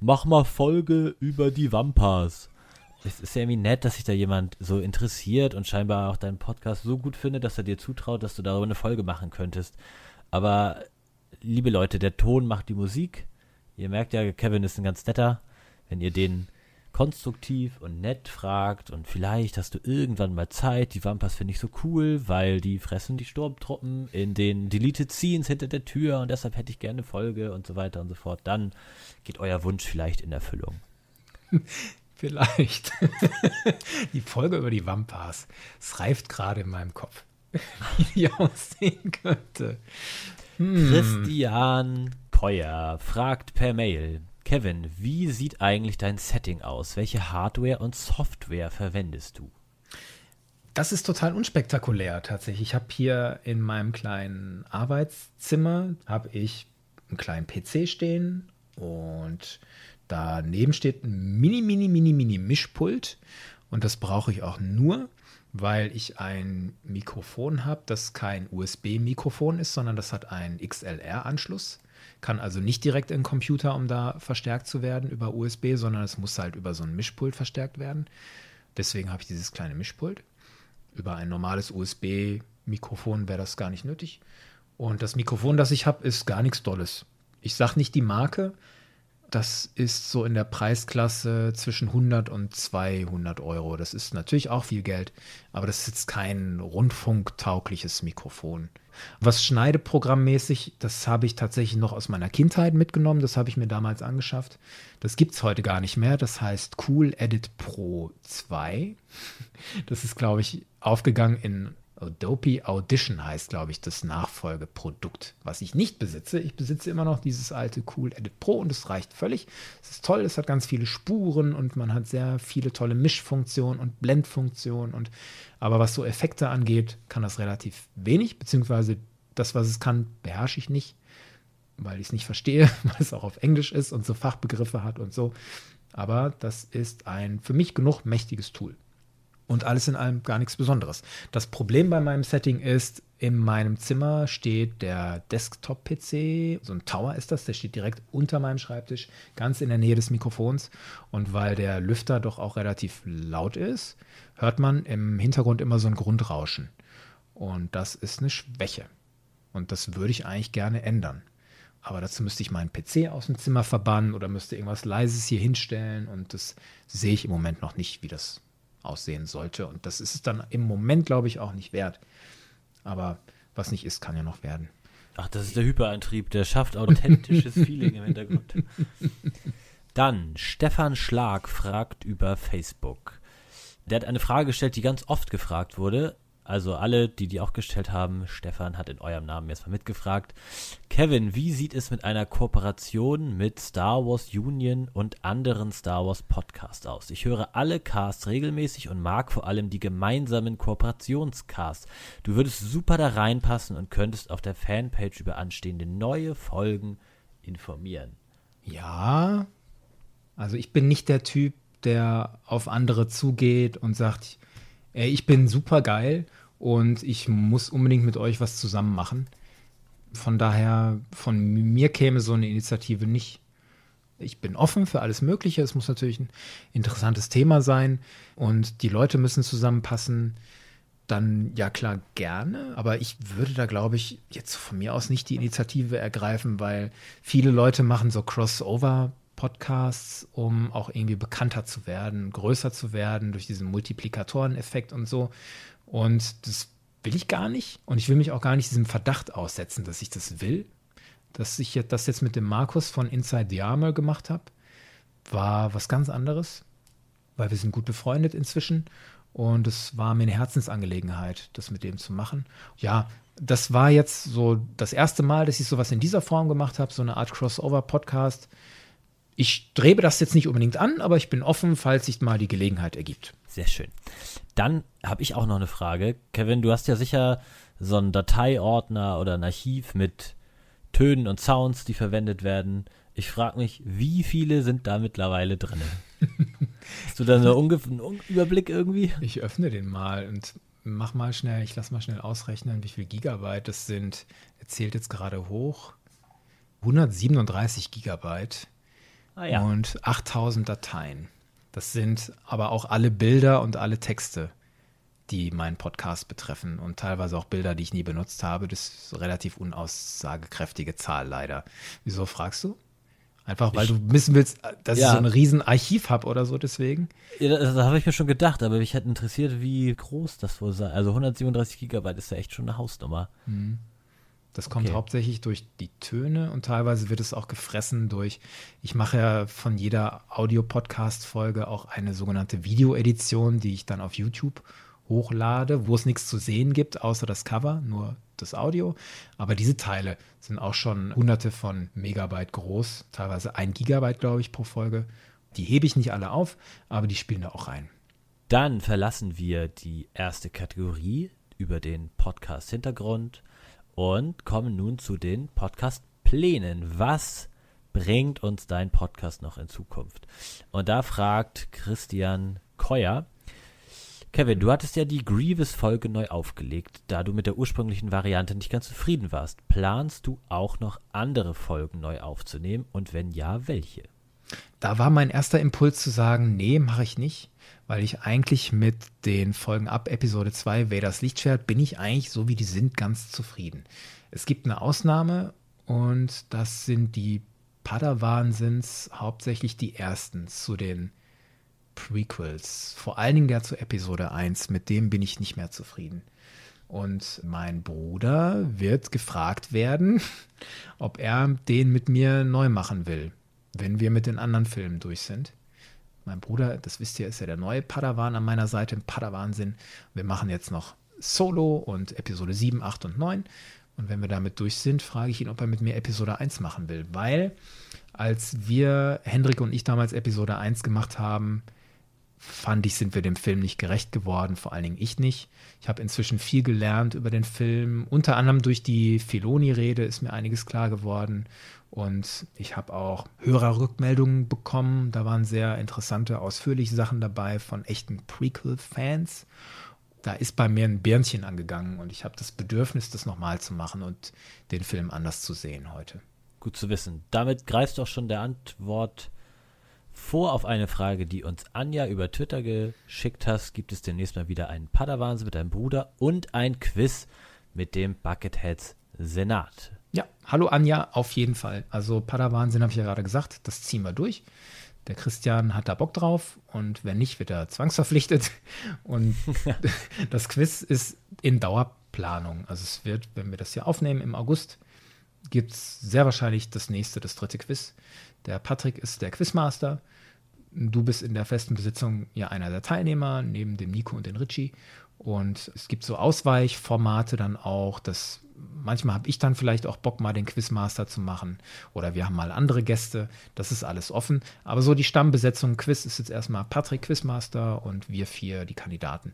Mach mal Folge über die Wampas es ist ja irgendwie nett, dass sich da jemand so interessiert und scheinbar auch deinen Podcast so gut findet, dass er dir zutraut, dass du darüber eine Folge machen könntest. Aber, liebe Leute, der Ton macht die Musik. Ihr merkt ja, Kevin ist ein ganz netter. Wenn ihr den konstruktiv und nett fragt und vielleicht hast du irgendwann mal Zeit, die Wampas finde ich so cool, weil die fressen die Sturmtruppen in den Deleted Scenes hinter der Tür und deshalb hätte ich gerne Folge und so weiter und so fort. Dann geht euer Wunsch vielleicht in Erfüllung. <laughs> Vielleicht. <laughs> die Folge über die Wampas. Es reift gerade in meinem Kopf, <laughs> wie die aussehen könnte. Hm. Christian Keuer fragt per Mail. Kevin, wie sieht eigentlich dein Setting aus? Welche Hardware und Software verwendest du? Das ist total unspektakulär tatsächlich. Ich habe hier in meinem kleinen Arbeitszimmer habe ich einen kleinen PC stehen und Daneben steht ein mini, mini, mini, mini Mischpult und das brauche ich auch nur, weil ich ein Mikrofon habe, das kein USB-Mikrofon ist, sondern das hat einen XLR-Anschluss. Kann also nicht direkt in den Computer, um da verstärkt zu werden über USB, sondern es muss halt über so ein Mischpult verstärkt werden. Deswegen habe ich dieses kleine Mischpult. Über ein normales USB-Mikrofon wäre das gar nicht nötig. Und das Mikrofon, das ich habe, ist gar nichts Dolles. Ich sage nicht die Marke, das ist so in der Preisklasse zwischen 100 und 200 Euro. Das ist natürlich auch viel Geld, aber das ist jetzt kein rundfunktaugliches Mikrofon. Was schneideprogrammmäßig, das habe ich tatsächlich noch aus meiner Kindheit mitgenommen. Das habe ich mir damals angeschafft. Das gibt es heute gar nicht mehr. Das heißt Cool Edit Pro 2. Das ist, glaube ich, aufgegangen in Adobe Audition heißt, glaube ich, das Nachfolgeprodukt, was ich nicht besitze. Ich besitze immer noch dieses alte Cool Edit Pro und es reicht völlig. Es ist toll, es hat ganz viele Spuren und man hat sehr viele tolle Mischfunktionen und Blendfunktionen. Und, aber was so Effekte angeht, kann das relativ wenig, beziehungsweise das, was es kann, beherrsche ich nicht, weil ich es nicht verstehe, <laughs> weil es auch auf Englisch ist und so Fachbegriffe hat und so. Aber das ist ein für mich genug mächtiges Tool. Und alles in allem gar nichts Besonderes. Das Problem bei meinem Setting ist, in meinem Zimmer steht der Desktop-PC, so ein Tower ist das, der steht direkt unter meinem Schreibtisch, ganz in der Nähe des Mikrofons. Und weil der Lüfter doch auch relativ laut ist, hört man im Hintergrund immer so ein Grundrauschen. Und das ist eine Schwäche. Und das würde ich eigentlich gerne ändern. Aber dazu müsste ich meinen PC aus dem Zimmer verbannen oder müsste irgendwas Leises hier hinstellen. Und das sehe ich im Moment noch nicht, wie das aussehen sollte. Und das ist es dann im Moment, glaube ich, auch nicht wert. Aber was nicht ist, kann ja noch werden. Ach, das ist der Hyperantrieb, der schafft authentisches <laughs> Feeling im Hintergrund. Dann, Stefan Schlag fragt über Facebook. Der hat eine Frage gestellt, die ganz oft gefragt wurde. Also alle, die die auch gestellt haben, Stefan hat in eurem Namen jetzt mal mitgefragt. Kevin, wie sieht es mit einer Kooperation mit Star Wars Union und anderen Star Wars Podcasts aus? Ich höre alle Casts regelmäßig und mag vor allem die gemeinsamen Kooperationscasts. Du würdest super da reinpassen und könntest auf der Fanpage über anstehende neue Folgen informieren. Ja, also ich bin nicht der Typ, der auf andere zugeht und sagt, ey, ich bin super geil und ich muss unbedingt mit euch was zusammen machen. Von daher, von mir käme so eine Initiative nicht. Ich bin offen für alles Mögliche. Es muss natürlich ein interessantes Thema sein und die Leute müssen zusammenpassen. Dann ja klar gerne, aber ich würde da glaube ich jetzt von mir aus nicht die Initiative ergreifen, weil viele Leute machen so Crossover Podcasts, um auch irgendwie bekannter zu werden, größer zu werden durch diesen Multiplikatoreneffekt und so. Und das will ich gar nicht. Und ich will mich auch gar nicht diesem Verdacht aussetzen, dass ich das will. Dass ich das jetzt mit dem Markus von Inside the Armor gemacht habe, war was ganz anderes, weil wir sind gut befreundet inzwischen. Und es war mir eine Herzensangelegenheit, das mit dem zu machen. Ja, das war jetzt so das erste Mal, dass ich sowas in dieser Form gemacht habe, so eine Art Crossover-Podcast. Ich strebe das jetzt nicht unbedingt an, aber ich bin offen, falls sich mal die Gelegenheit ergibt. Sehr schön. Dann habe ich auch noch eine Frage. Kevin, du hast ja sicher so einen Dateiordner oder ein Archiv mit Tönen und Sounds, die verwendet werden. Ich frage mich, wie viele sind da mittlerweile drin? <laughs> Hast du da so einen Überblick irgendwie? Ich öffne den mal und mach mal schnell, ich lass mal schnell ausrechnen, wie viel Gigabyte das sind. Er zählt jetzt gerade hoch. 137 Gigabyte Ah, ja. und 8000 Dateien. Das sind aber auch alle Bilder und alle Texte, die meinen Podcast betreffen und teilweise auch Bilder, die ich nie benutzt habe. Das ist eine relativ unaussagekräftige Zahl leider. Wieso fragst du? Einfach weil Ich- du wissen willst, dass ich Ja. so ein riesen Archiv habe oder so deswegen? Ja, das, das habe ich mir schon gedacht, aber mich hat interessiert, wie groß das wohl sei. Also 137 Gigabyte ist ja echt schon eine Hausnummer. Das kommt Okay. hauptsächlich durch die Töne und teilweise wird es auch gefressen durch, ich mache ja von jeder Audio-Podcast-Folge auch eine sogenannte Video-Edition, die ich dann auf YouTube hochlade, wo es nichts zu sehen gibt, außer das Cover, nur das Audio. Aber diese Teile sind auch schon hunderte von Megabyte groß, teilweise ein Gigabyte, glaube ich, pro Folge. Die hebe ich nicht alle auf, aber die spielen da auch rein. Dann verlassen wir die erste Kategorie über den Podcast-Hintergrund und kommen nun zu den Podcast-Plänen. Was bringt uns dein Podcast noch in Zukunft? Und da fragt Christian Keuer, Kevin, du hattest ja die Grievous-Folge neu aufgelegt, da du mit der ursprünglichen Variante nicht ganz zufrieden warst. Planst du auch noch andere Folgen neu aufzunehmen und wenn ja, welche? Da war mein erster Impuls zu sagen, nee, mache ich nicht, weil ich eigentlich mit den Folgen ab Episode 2 Vaders Lichtschwert bin ich eigentlich so wie die sind ganz zufrieden. Es gibt eine Ausnahme und das sind die Padawan sind's hauptsächlich die ersten zu den Prequels. Vor allen Dingen der zu Episode 1, mit dem bin ich nicht mehr zufrieden. Und mein Bruder wird gefragt werden, <laughs> ob er den mit mir neu machen will, wenn wir mit den anderen Filmen durch sind. Mein Bruder, das wisst ihr, ist ja der neue Padawan an meiner Seite im Padawan-Sinn. Wir machen jetzt noch Solo und Episode 7, 8 und 9. Und wenn wir damit durch sind, frage ich ihn, ob er mit mir Episode 1 machen will. Weil, als wir, Hendrik und ich damals Episode 1 gemacht haben, fand ich, sind wir dem Film nicht gerecht geworden, vor allen Dingen ich nicht. Ich habe inzwischen viel gelernt über den Film, unter anderem durch die Filoni-Rede ist mir einiges klar geworden und ich habe auch Hörerrückmeldungen bekommen. Da waren sehr interessante, ausführliche Sachen dabei von echten Prequel-Fans. Da ist bei mir ein Birnchen angegangen und ich habe das Bedürfnis, das nochmal zu machen und den Film anders zu sehen heute. Gut zu wissen. Damit greifst du auch schon der Antwort vor auf eine Frage, die uns Anja über Twitter geschickt hast. Gibt es demnächst mal wieder einen Padawans mit deinem Bruder und ein Quiz mit dem Bucketheads Senat. Ja, hallo Anja, auf jeden Fall. Also Padawan-Sinn habe ich ja gerade gesagt, das ziehen wir durch. Der Christian hat da Bock drauf und wenn nicht, wird er zwangsverpflichtet. <laughs> Und <laughs> <laughs> das Quiz ist in Dauerplanung. Also es wird, wenn wir das hier aufnehmen im August, gibt es sehr wahrscheinlich das nächste, das dritte Quiz. Der Patrick ist der Quizmaster. Du bist in der festen Besitzung ja einer der Teilnehmer, neben dem Nico und den Richie. Und es gibt so Ausweichformate dann auch, dass manchmal habe ich dann vielleicht auch Bock, mal den Quizmaster zu machen. Oder wir haben mal andere Gäste. Das ist alles offen. Aber so die Stammbesetzung Quiz ist jetzt erstmal Patrick Quizmaster und wir vier die Kandidaten.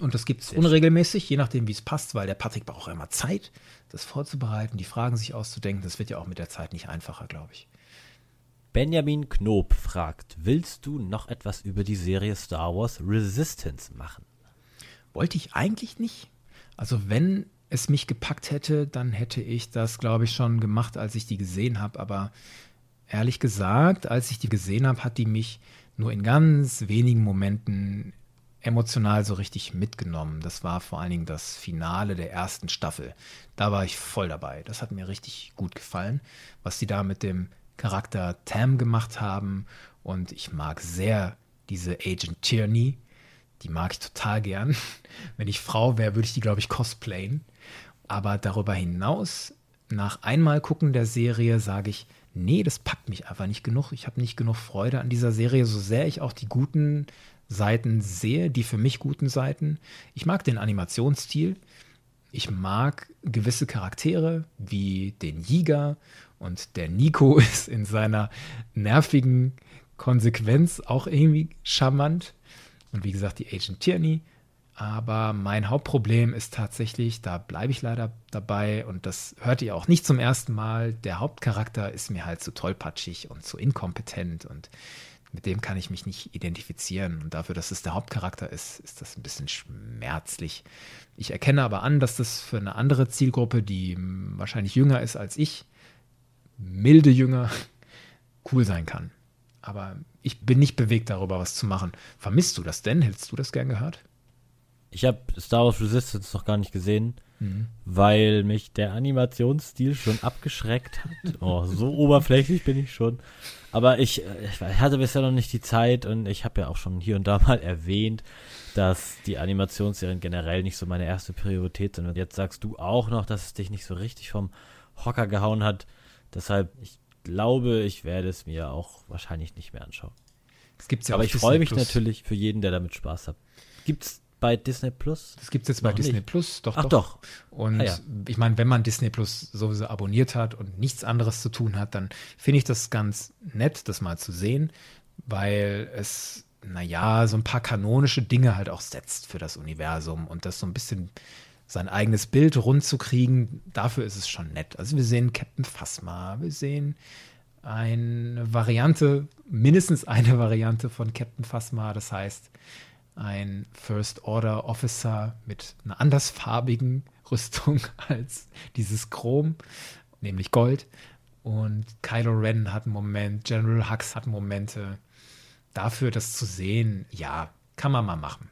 Und das gibt es unregelmäßig, je nachdem, wie es passt, weil der Patrick braucht auch immer Zeit, das vorzubereiten, die Fragen sich auszudenken. Das wird ja auch mit der Zeit nicht einfacher, glaube ich. Benjamin Knob fragt, willst du noch etwas über die Serie Star Wars Resistance machen? wollte ich eigentlich nicht. Also wenn es mich gepackt hätte, dann hätte ich das, glaube ich, schon gemacht, als ich die gesehen habe. Aber ehrlich gesagt, als ich die gesehen habe, hat die mich nur in ganz wenigen Momenten emotional so richtig mitgenommen. Das war vor allen Dingen das Finale der ersten Staffel. Da war ich voll dabei. Das hat mir richtig gut gefallen, was sie da mit dem Charakter Tam gemacht haben. Und ich mag sehr diese Agent Tierney. Die mag ich total gern. <laughs> Wenn ich Frau wäre, würde ich die, glaube ich, cosplayen. Aber darüber hinaus, nach einmal gucken der Serie, sage ich, nee, das packt mich einfach nicht genug. Ich habe nicht genug Freude an dieser Serie, so sehr ich auch die guten Seiten sehe, die für mich guten Seiten. Ich mag den Animationsstil. Ich mag gewisse Charaktere wie den Jiga und der Nico <laughs> ist in seiner nervigen Konsequenz auch irgendwie charmant. Und wie gesagt, die Agent Tierney. Aber mein Hauptproblem ist tatsächlich, da bleibe ich leider dabei und das hört ihr auch nicht zum ersten Mal. Der Hauptcharakter ist mir halt zu tollpatschig und zu inkompetent und mit dem kann ich mich nicht identifizieren. Und dafür, dass es der Hauptcharakter ist, ist das ein bisschen schmerzlich. Ich erkenne aber an, dass das für eine andere Zielgruppe, die wahrscheinlich jünger ist als ich, milde jünger, <laughs> cool sein kann. Aber ich bin nicht bewegt darüber, was zu machen. Vermisst du das denn? Hättest du das gern gehört? Ich habe Star Wars Resistance noch gar nicht gesehen, mhm. weil mich der Animationsstil schon abgeschreckt hat. Oh, so <laughs> oberflächlich bin ich schon. Aber ich, äh, ich hatte bisher noch nicht die Zeit und ich habe ja auch schon hier und da <laughs> mal erwähnt, dass die Animationsserien generell nicht so meine erste Priorität sind. Und jetzt sagst du auch noch, dass es dich nicht so richtig vom Hocker gehauen hat. Deshalb, ich glaube, ich werde es mir auch wahrscheinlich nicht mehr anschauen. Ja Aber ich freue mich Plus. natürlich für jeden, der damit Spaß hat. Gibt es bei Disney Plus? Das gibt es jetzt bei Disney nicht. Plus, doch, Ach, doch. doch. Und ah, ja. ich meine, wenn man Disney Plus sowieso abonniert hat und nichts anderes zu tun hat, dann finde ich das ganz nett, das mal zu sehen, weil es, naja, so ein paar kanonische Dinge halt auch setzt für das Universum und das so ein bisschen sein eigenes Bild rund zu kriegen, dafür ist es schon nett. Also wir sehen Captain Phasma, wir sehen eine Variante, mindestens eine Variante von Captain Phasma, das heißt ein First Order Officer mit einer andersfarbigen <laughs> Rüstung als dieses Chrom, nämlich Gold. Und Kylo Ren hat einen Moment, General Hux hat Momente. Dafür das zu sehen, ja, kann man mal machen.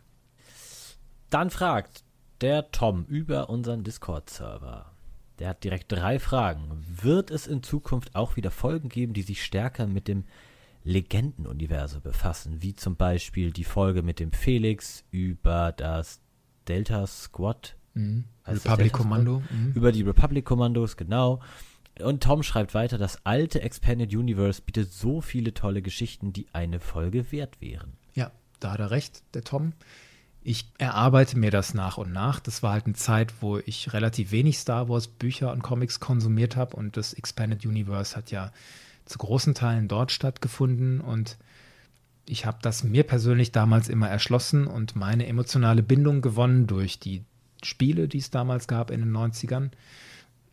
Dann fragt der Tom über unseren Discord-Server. Der hat direkt drei Fragen. Wird es in Zukunft auch wieder Folgen geben, die sich stärker mit dem Legendenuniversum befassen, wie zum Beispiel die Folge mit dem Felix über das Delta Squad. Mhm. Republic Kommando. Mhm. Über die Republic Kommandos, genau. Und Tom schreibt weiter, das alte Expanded Universe bietet so viele tolle Geschichten, die eine Folge wert wären. Ja, da hat er recht, der Tom. Ich erarbeite mir das nach und nach. Das war halt eine Zeit, wo ich relativ wenig Star Wars Bücher und Comics konsumiert habe und das Expanded Universe hat ja zu großen Teilen dort stattgefunden und ich habe das mir persönlich damals immer erschlossen und meine emotionale Bindung gewonnen durch die Spiele, die es damals gab in den 90ern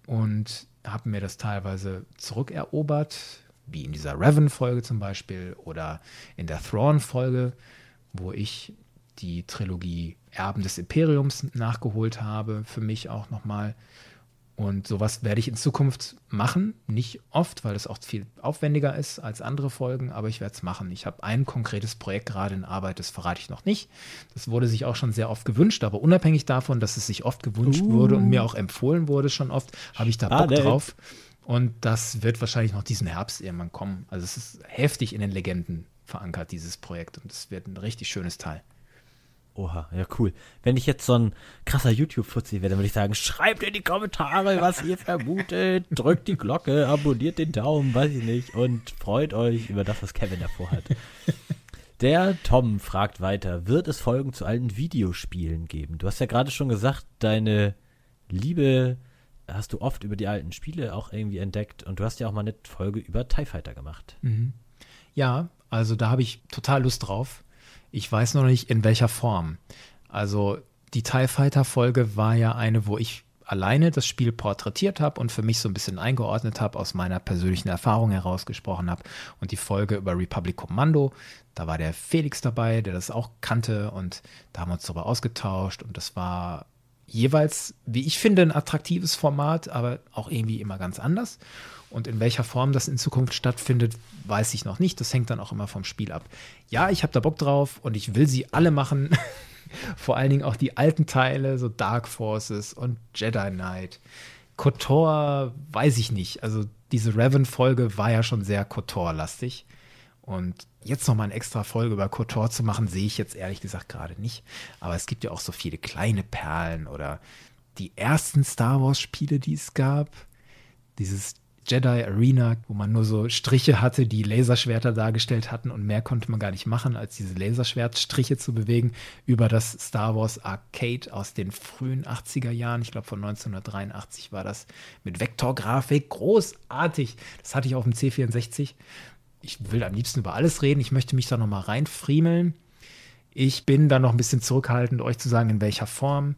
und habe mir das teilweise zurückerobert, wie in dieser Revan-Folge zum Beispiel oder in der Thrawn-Folge, wo ich die Trilogie Erben des Imperiums nachgeholt habe, für mich auch nochmal. Und sowas werde ich in Zukunft machen. Nicht oft, weil es auch viel aufwendiger ist als andere Folgen, aber ich werde es machen. Ich habe ein konkretes Projekt gerade in Arbeit, das verrate ich noch nicht. Das wurde sich auch schon sehr oft gewünscht, aber unabhängig davon, dass es sich oft gewünscht uh. wurde und mir auch empfohlen wurde schon oft, habe ich da Bock ah, drauf. Und das wird wahrscheinlich noch diesen Herbst irgendwann kommen. Also es ist heftig in den Legenden verankert, dieses Projekt. Und es wird ein richtig schönes Teil. Oha, ja cool. Wenn ich jetzt so ein krasser YouTube-Fuzzi wäre, dann würde ich sagen, schreibt in die Kommentare, was ihr vermutet, <laughs> drückt die Glocke, abonniert den Daumen, weiß ich nicht, und freut euch über das, was Kevin davor hat. Der Tom fragt weiter, wird es Folgen zu alten Videospielen geben? Du hast ja gerade schon gesagt, deine Liebe hast du oft über die alten Spiele auch irgendwie entdeckt und du hast ja auch mal eine Folge über TIE Fighter gemacht. Mhm. Ja, also da habe ich total Lust drauf. Ich weiß noch nicht, in welcher Form. Also die TIE Fighter Folge war ja eine, wo ich alleine das Spiel porträtiert habe und für mich so ein bisschen eingeordnet habe, aus meiner persönlichen Erfahrung herausgesprochen habe. Und die Folge über Republic Commando, da war der Felix dabei, der das auch kannte und da haben wir uns darüber ausgetauscht und das war jeweils, wie ich finde, ein attraktives Format, aber auch irgendwie immer ganz anders. Und in welcher Form das in Zukunft stattfindet, weiß ich noch nicht. Das hängt dann auch immer vom Spiel ab. Ja, ich habe da Bock drauf und ich will sie alle machen. <laughs> Vor allen Dingen auch die alten Teile, so Dark Forces und Jedi Knight. KOTOR weiß ich nicht. Also diese Revan-Folge war ja schon sehr KOTOR-lastig. Und jetzt noch mal eine extra Folge über KOTOR zu machen, sehe ich jetzt ehrlich gesagt gerade nicht. Aber es gibt ja auch so viele kleine Perlen oder die ersten Star Wars-Spiele, die es gab. Dieses Jedi Arena, wo man nur so Striche hatte, die Laserschwerter dargestellt hatten und mehr konnte man gar nicht machen, als diese Laserschwertstriche zu bewegen über das Star Wars Arcade aus den frühen 80er Jahren. Ich glaube von 1983 war das mit Vektorgrafik. Großartig. Das hatte ich auf dem C64. Ich will am liebsten über alles reden. Ich möchte mich da noch mal reinfriemeln. Ich bin da noch ein bisschen zurückhaltend, euch zu sagen, in welcher Form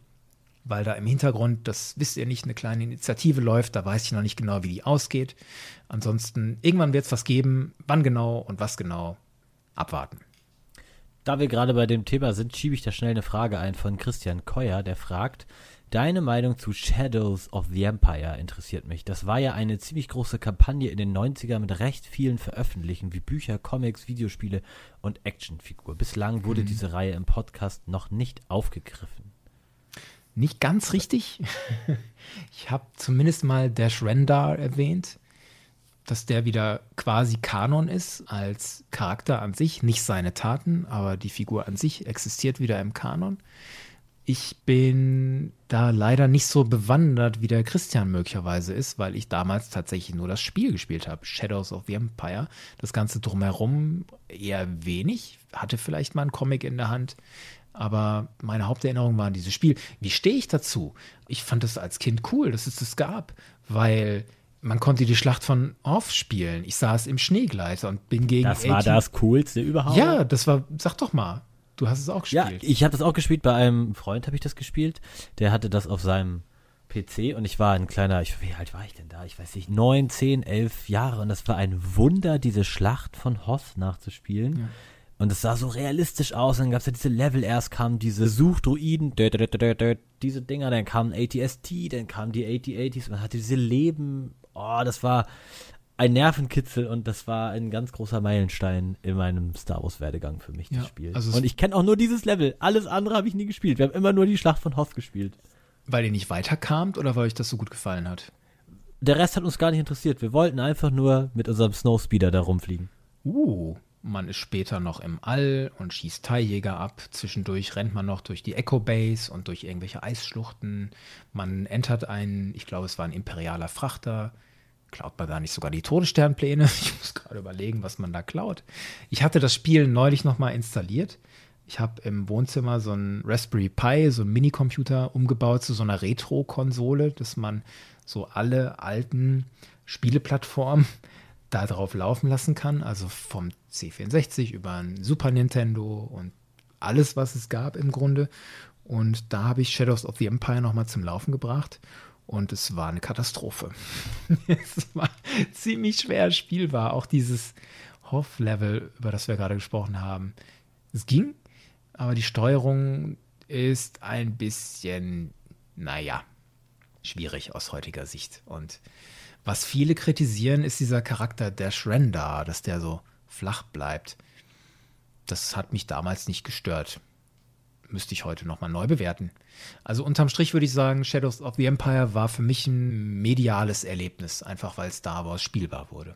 weil da im Hintergrund, das wisst ihr nicht, eine kleine Initiative läuft. Da weiß ich noch nicht genau, wie die ausgeht. Ansonsten, irgendwann wird es was geben. Wann genau und was genau? Abwarten. Da wir gerade bei dem Thema sind, schiebe ich da schnell eine Frage ein von Christian Keuer, der fragt, Deine Meinung zu Shadows of the Empire interessiert mich. Das war ja eine ziemlich große Kampagne in den 90ern mit recht vielen Veröffentlichungen wie Bücher, Comics, Videospiele und Actionfigur. Bislang wurde mhm. diese Reihe im Podcast noch nicht aufgegriffen nicht ganz richtig. <laughs> ich habe zumindest mal Dash Rendar erwähnt, dass der wieder quasi Kanon ist als Charakter an sich, nicht seine Taten, aber die Figur an sich existiert wieder im Kanon. Ich bin da leider nicht so bewandert, wie der Christian möglicherweise ist, weil ich damals tatsächlich nur das Spiel gespielt habe, Shadows of the Empire. Das Ganze drumherum eher wenig, hatte vielleicht mal einen Comic in der Hand, aber meine Haupterinnerung war an dieses Spiel. Wie stehe ich dazu? Ich fand es als Kind cool, dass es das gab, weil man konnte die Schlacht von Hoth spielen. Ich saß im Schneegleiter und bin gegen. Das war das Coolste überhaupt. Ja, das war, sag doch mal, du hast es auch gespielt. Ja, ich habe das auch gespielt. Bei einem Freund habe ich das gespielt. Der hatte das auf seinem PC und ich war ein kleiner, ich, wie alt war ich denn da? Ich weiß nicht, neun, zehn, elf Jahre und das war ein Wunder, diese Schlacht von Hoth nachzuspielen. Ja und es sah so realistisch aus. Dann gab es ja diese Level. Erst kamen diese Suchdruiden, diese Dinger. Dann kam ATST, dann kamen die AT-80s. Man hatte diese Leben. Oh, das war ein Nervenkitzel und das war ein ganz großer Meilenstein in meinem Star Wars-Werdegang für mich, das ja, Spiel. Also und ich kenne auch nur dieses Level. Alles andere habe ich nie gespielt. Wir haben immer nur die Schlacht von Hoth gespielt. Weil ihr nicht weiterkamt oder weil euch das so gut gefallen hat? Der Rest hat uns gar nicht interessiert. Wir wollten einfach nur mit unserem Snowspeeder da rumfliegen. Uh, man ist später noch im All und schießt Teiljäger ab. Zwischendurch rennt man noch durch die Echo Base und durch irgendwelche Eisschluchten. Man entert einen, ich glaube, es war ein imperialer Frachter. Klaut man da nicht sogar die Todessternpläne? <laughs> Ich muss gerade überlegen, was man da klaut. Ich hatte das Spiel neulich nochmal installiert. Ich habe im Wohnzimmer so einen Raspberry Pi, so einen Minicomputer umgebaut zu so einer Retro-Konsole, dass man so alle alten Spieleplattformen <laughs> da drauf laufen lassen kann. Also vom C64 über ein Super Nintendo und alles, was es gab im Grunde. Und da habe ich Shadows of the Empire nochmal zum Laufen gebracht. Und es war eine Katastrophe. <laughs> es war ziemlich schwer spielbar. Auch dieses Hoff-Level, über das wir gerade gesprochen haben. Es ging, aber die Steuerung ist ein bisschen, naja, schwierig aus heutiger Sicht. Und was viele kritisieren, ist dieser Charakter der Shrendar, dass der so flach bleibt. Das hat mich damals nicht gestört. Müsste ich heute nochmal neu bewerten. Also unterm Strich würde ich sagen, Shadows of the Empire war für mich ein mediales Erlebnis, einfach weil Star Wars spielbar wurde.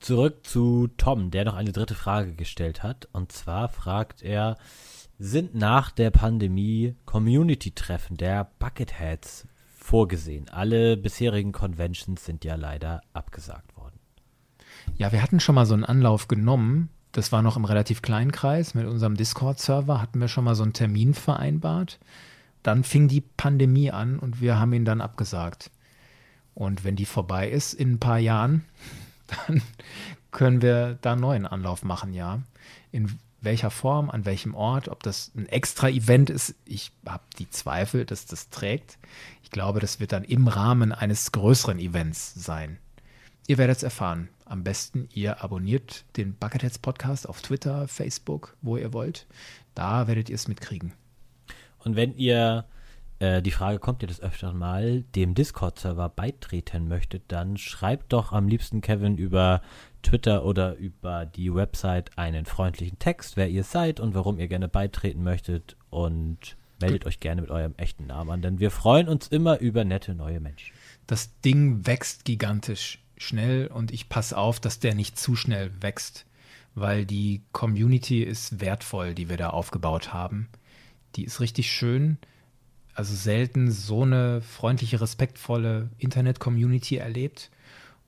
Zurück zu Tom, der noch eine dritte Frage gestellt hat. Und zwar fragt er, sind nach der Pandemie Community-Treffen der Bucketheads vorgesehen. Alle bisherigen Conventions sind ja leider abgesagt worden. Ja, wir hatten schon mal so einen Anlauf genommen. Das war noch im relativ kleinen Kreis. Mit unserem Discord-Server hatten wir schon mal so einen Termin vereinbart. Dann fing die Pandemie an und wir haben ihn dann abgesagt. Und wenn die vorbei ist in ein paar Jahren, <laughs> dann können wir da einen neuen Anlauf machen, ja. In welcher Form, an welchem Ort, ob das ein extra Event ist. Ich habe die Zweifel, dass das trägt. Ich glaube, das wird dann im Rahmen eines größeren Events sein. Ihr werdet es erfahren. Am besten, ihr abonniert den Bucketheads Podcast auf Twitter, Facebook, wo ihr wollt. Da werdet ihr es mitkriegen. Und wenn ihr äh, die Frage kommt ja des Öfteren mal, dem Discord-Server beitreten möchtet, dann schreibt doch am liebsten Kevin über Twitter oder über die Website einen freundlichen Text, wer ihr seid und warum ihr gerne beitreten möchtet und meldet euch gerne mit eurem echten Namen an, denn wir freuen uns immer über nette neue Menschen. Das Ding wächst gigantisch schnell und ich passe auf, dass der nicht zu schnell wächst, weil die Community ist wertvoll, die wir da aufgebaut haben. Die ist richtig schön also selten so eine freundliche, respektvolle Internet-Community erlebt.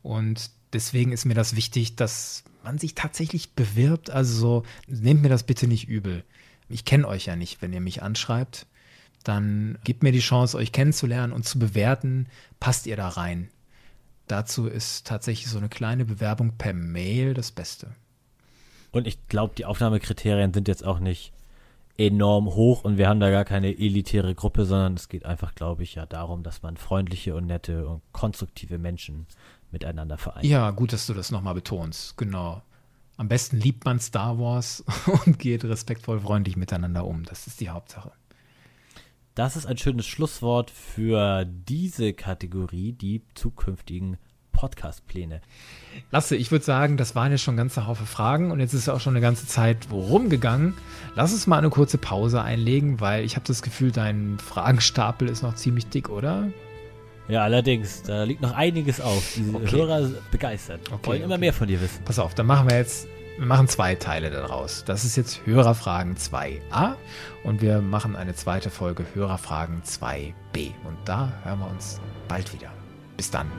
Und deswegen ist mir das wichtig, dass man sich tatsächlich bewirbt. Also so, nehmt mir das bitte nicht übel. Ich kenne euch ja nicht, wenn ihr mich anschreibt. Dann gebt mir die Chance, euch kennenzulernen und zu bewerten, passt ihr da rein. Dazu ist tatsächlich so eine kleine Bewerbung per Mail das Beste. Und ich glaube, die Aufnahmekriterien sind jetzt auch nicht enorm hoch und wir haben da gar keine elitäre Gruppe, sondern es geht einfach, glaube ich, ja darum, dass man freundliche und nette und konstruktive Menschen miteinander vereint. Ja, gut, dass du das nochmal betonst. Genau. Am besten liebt man Star Wars <laughs> und geht respektvoll freundlich miteinander um. Das ist die Hauptsache. Das ist ein schönes Schlusswort für diese Kategorie, die zukünftigen Podcast-Pläne. Lasse, ich würde sagen, das waren jetzt schon ganze Haufe Fragen und jetzt ist auch schon eine ganze Zeit rumgegangen. Lass uns mal eine kurze Pause einlegen, weil ich habe das Gefühl, dein Fragenstapel ist noch ziemlich dick, oder? Ja, allerdings, da liegt noch einiges auf. Die okay. Hörer begeistert. Okay, wollen immer okay. mehr von dir wissen. Pass auf, dann machen wir jetzt, wir machen zwei Teile daraus. Das ist jetzt Hörerfragen 2a und wir machen eine zweite Folge Hörerfragen 2b. Und da hören wir uns bald wieder. Bis dann.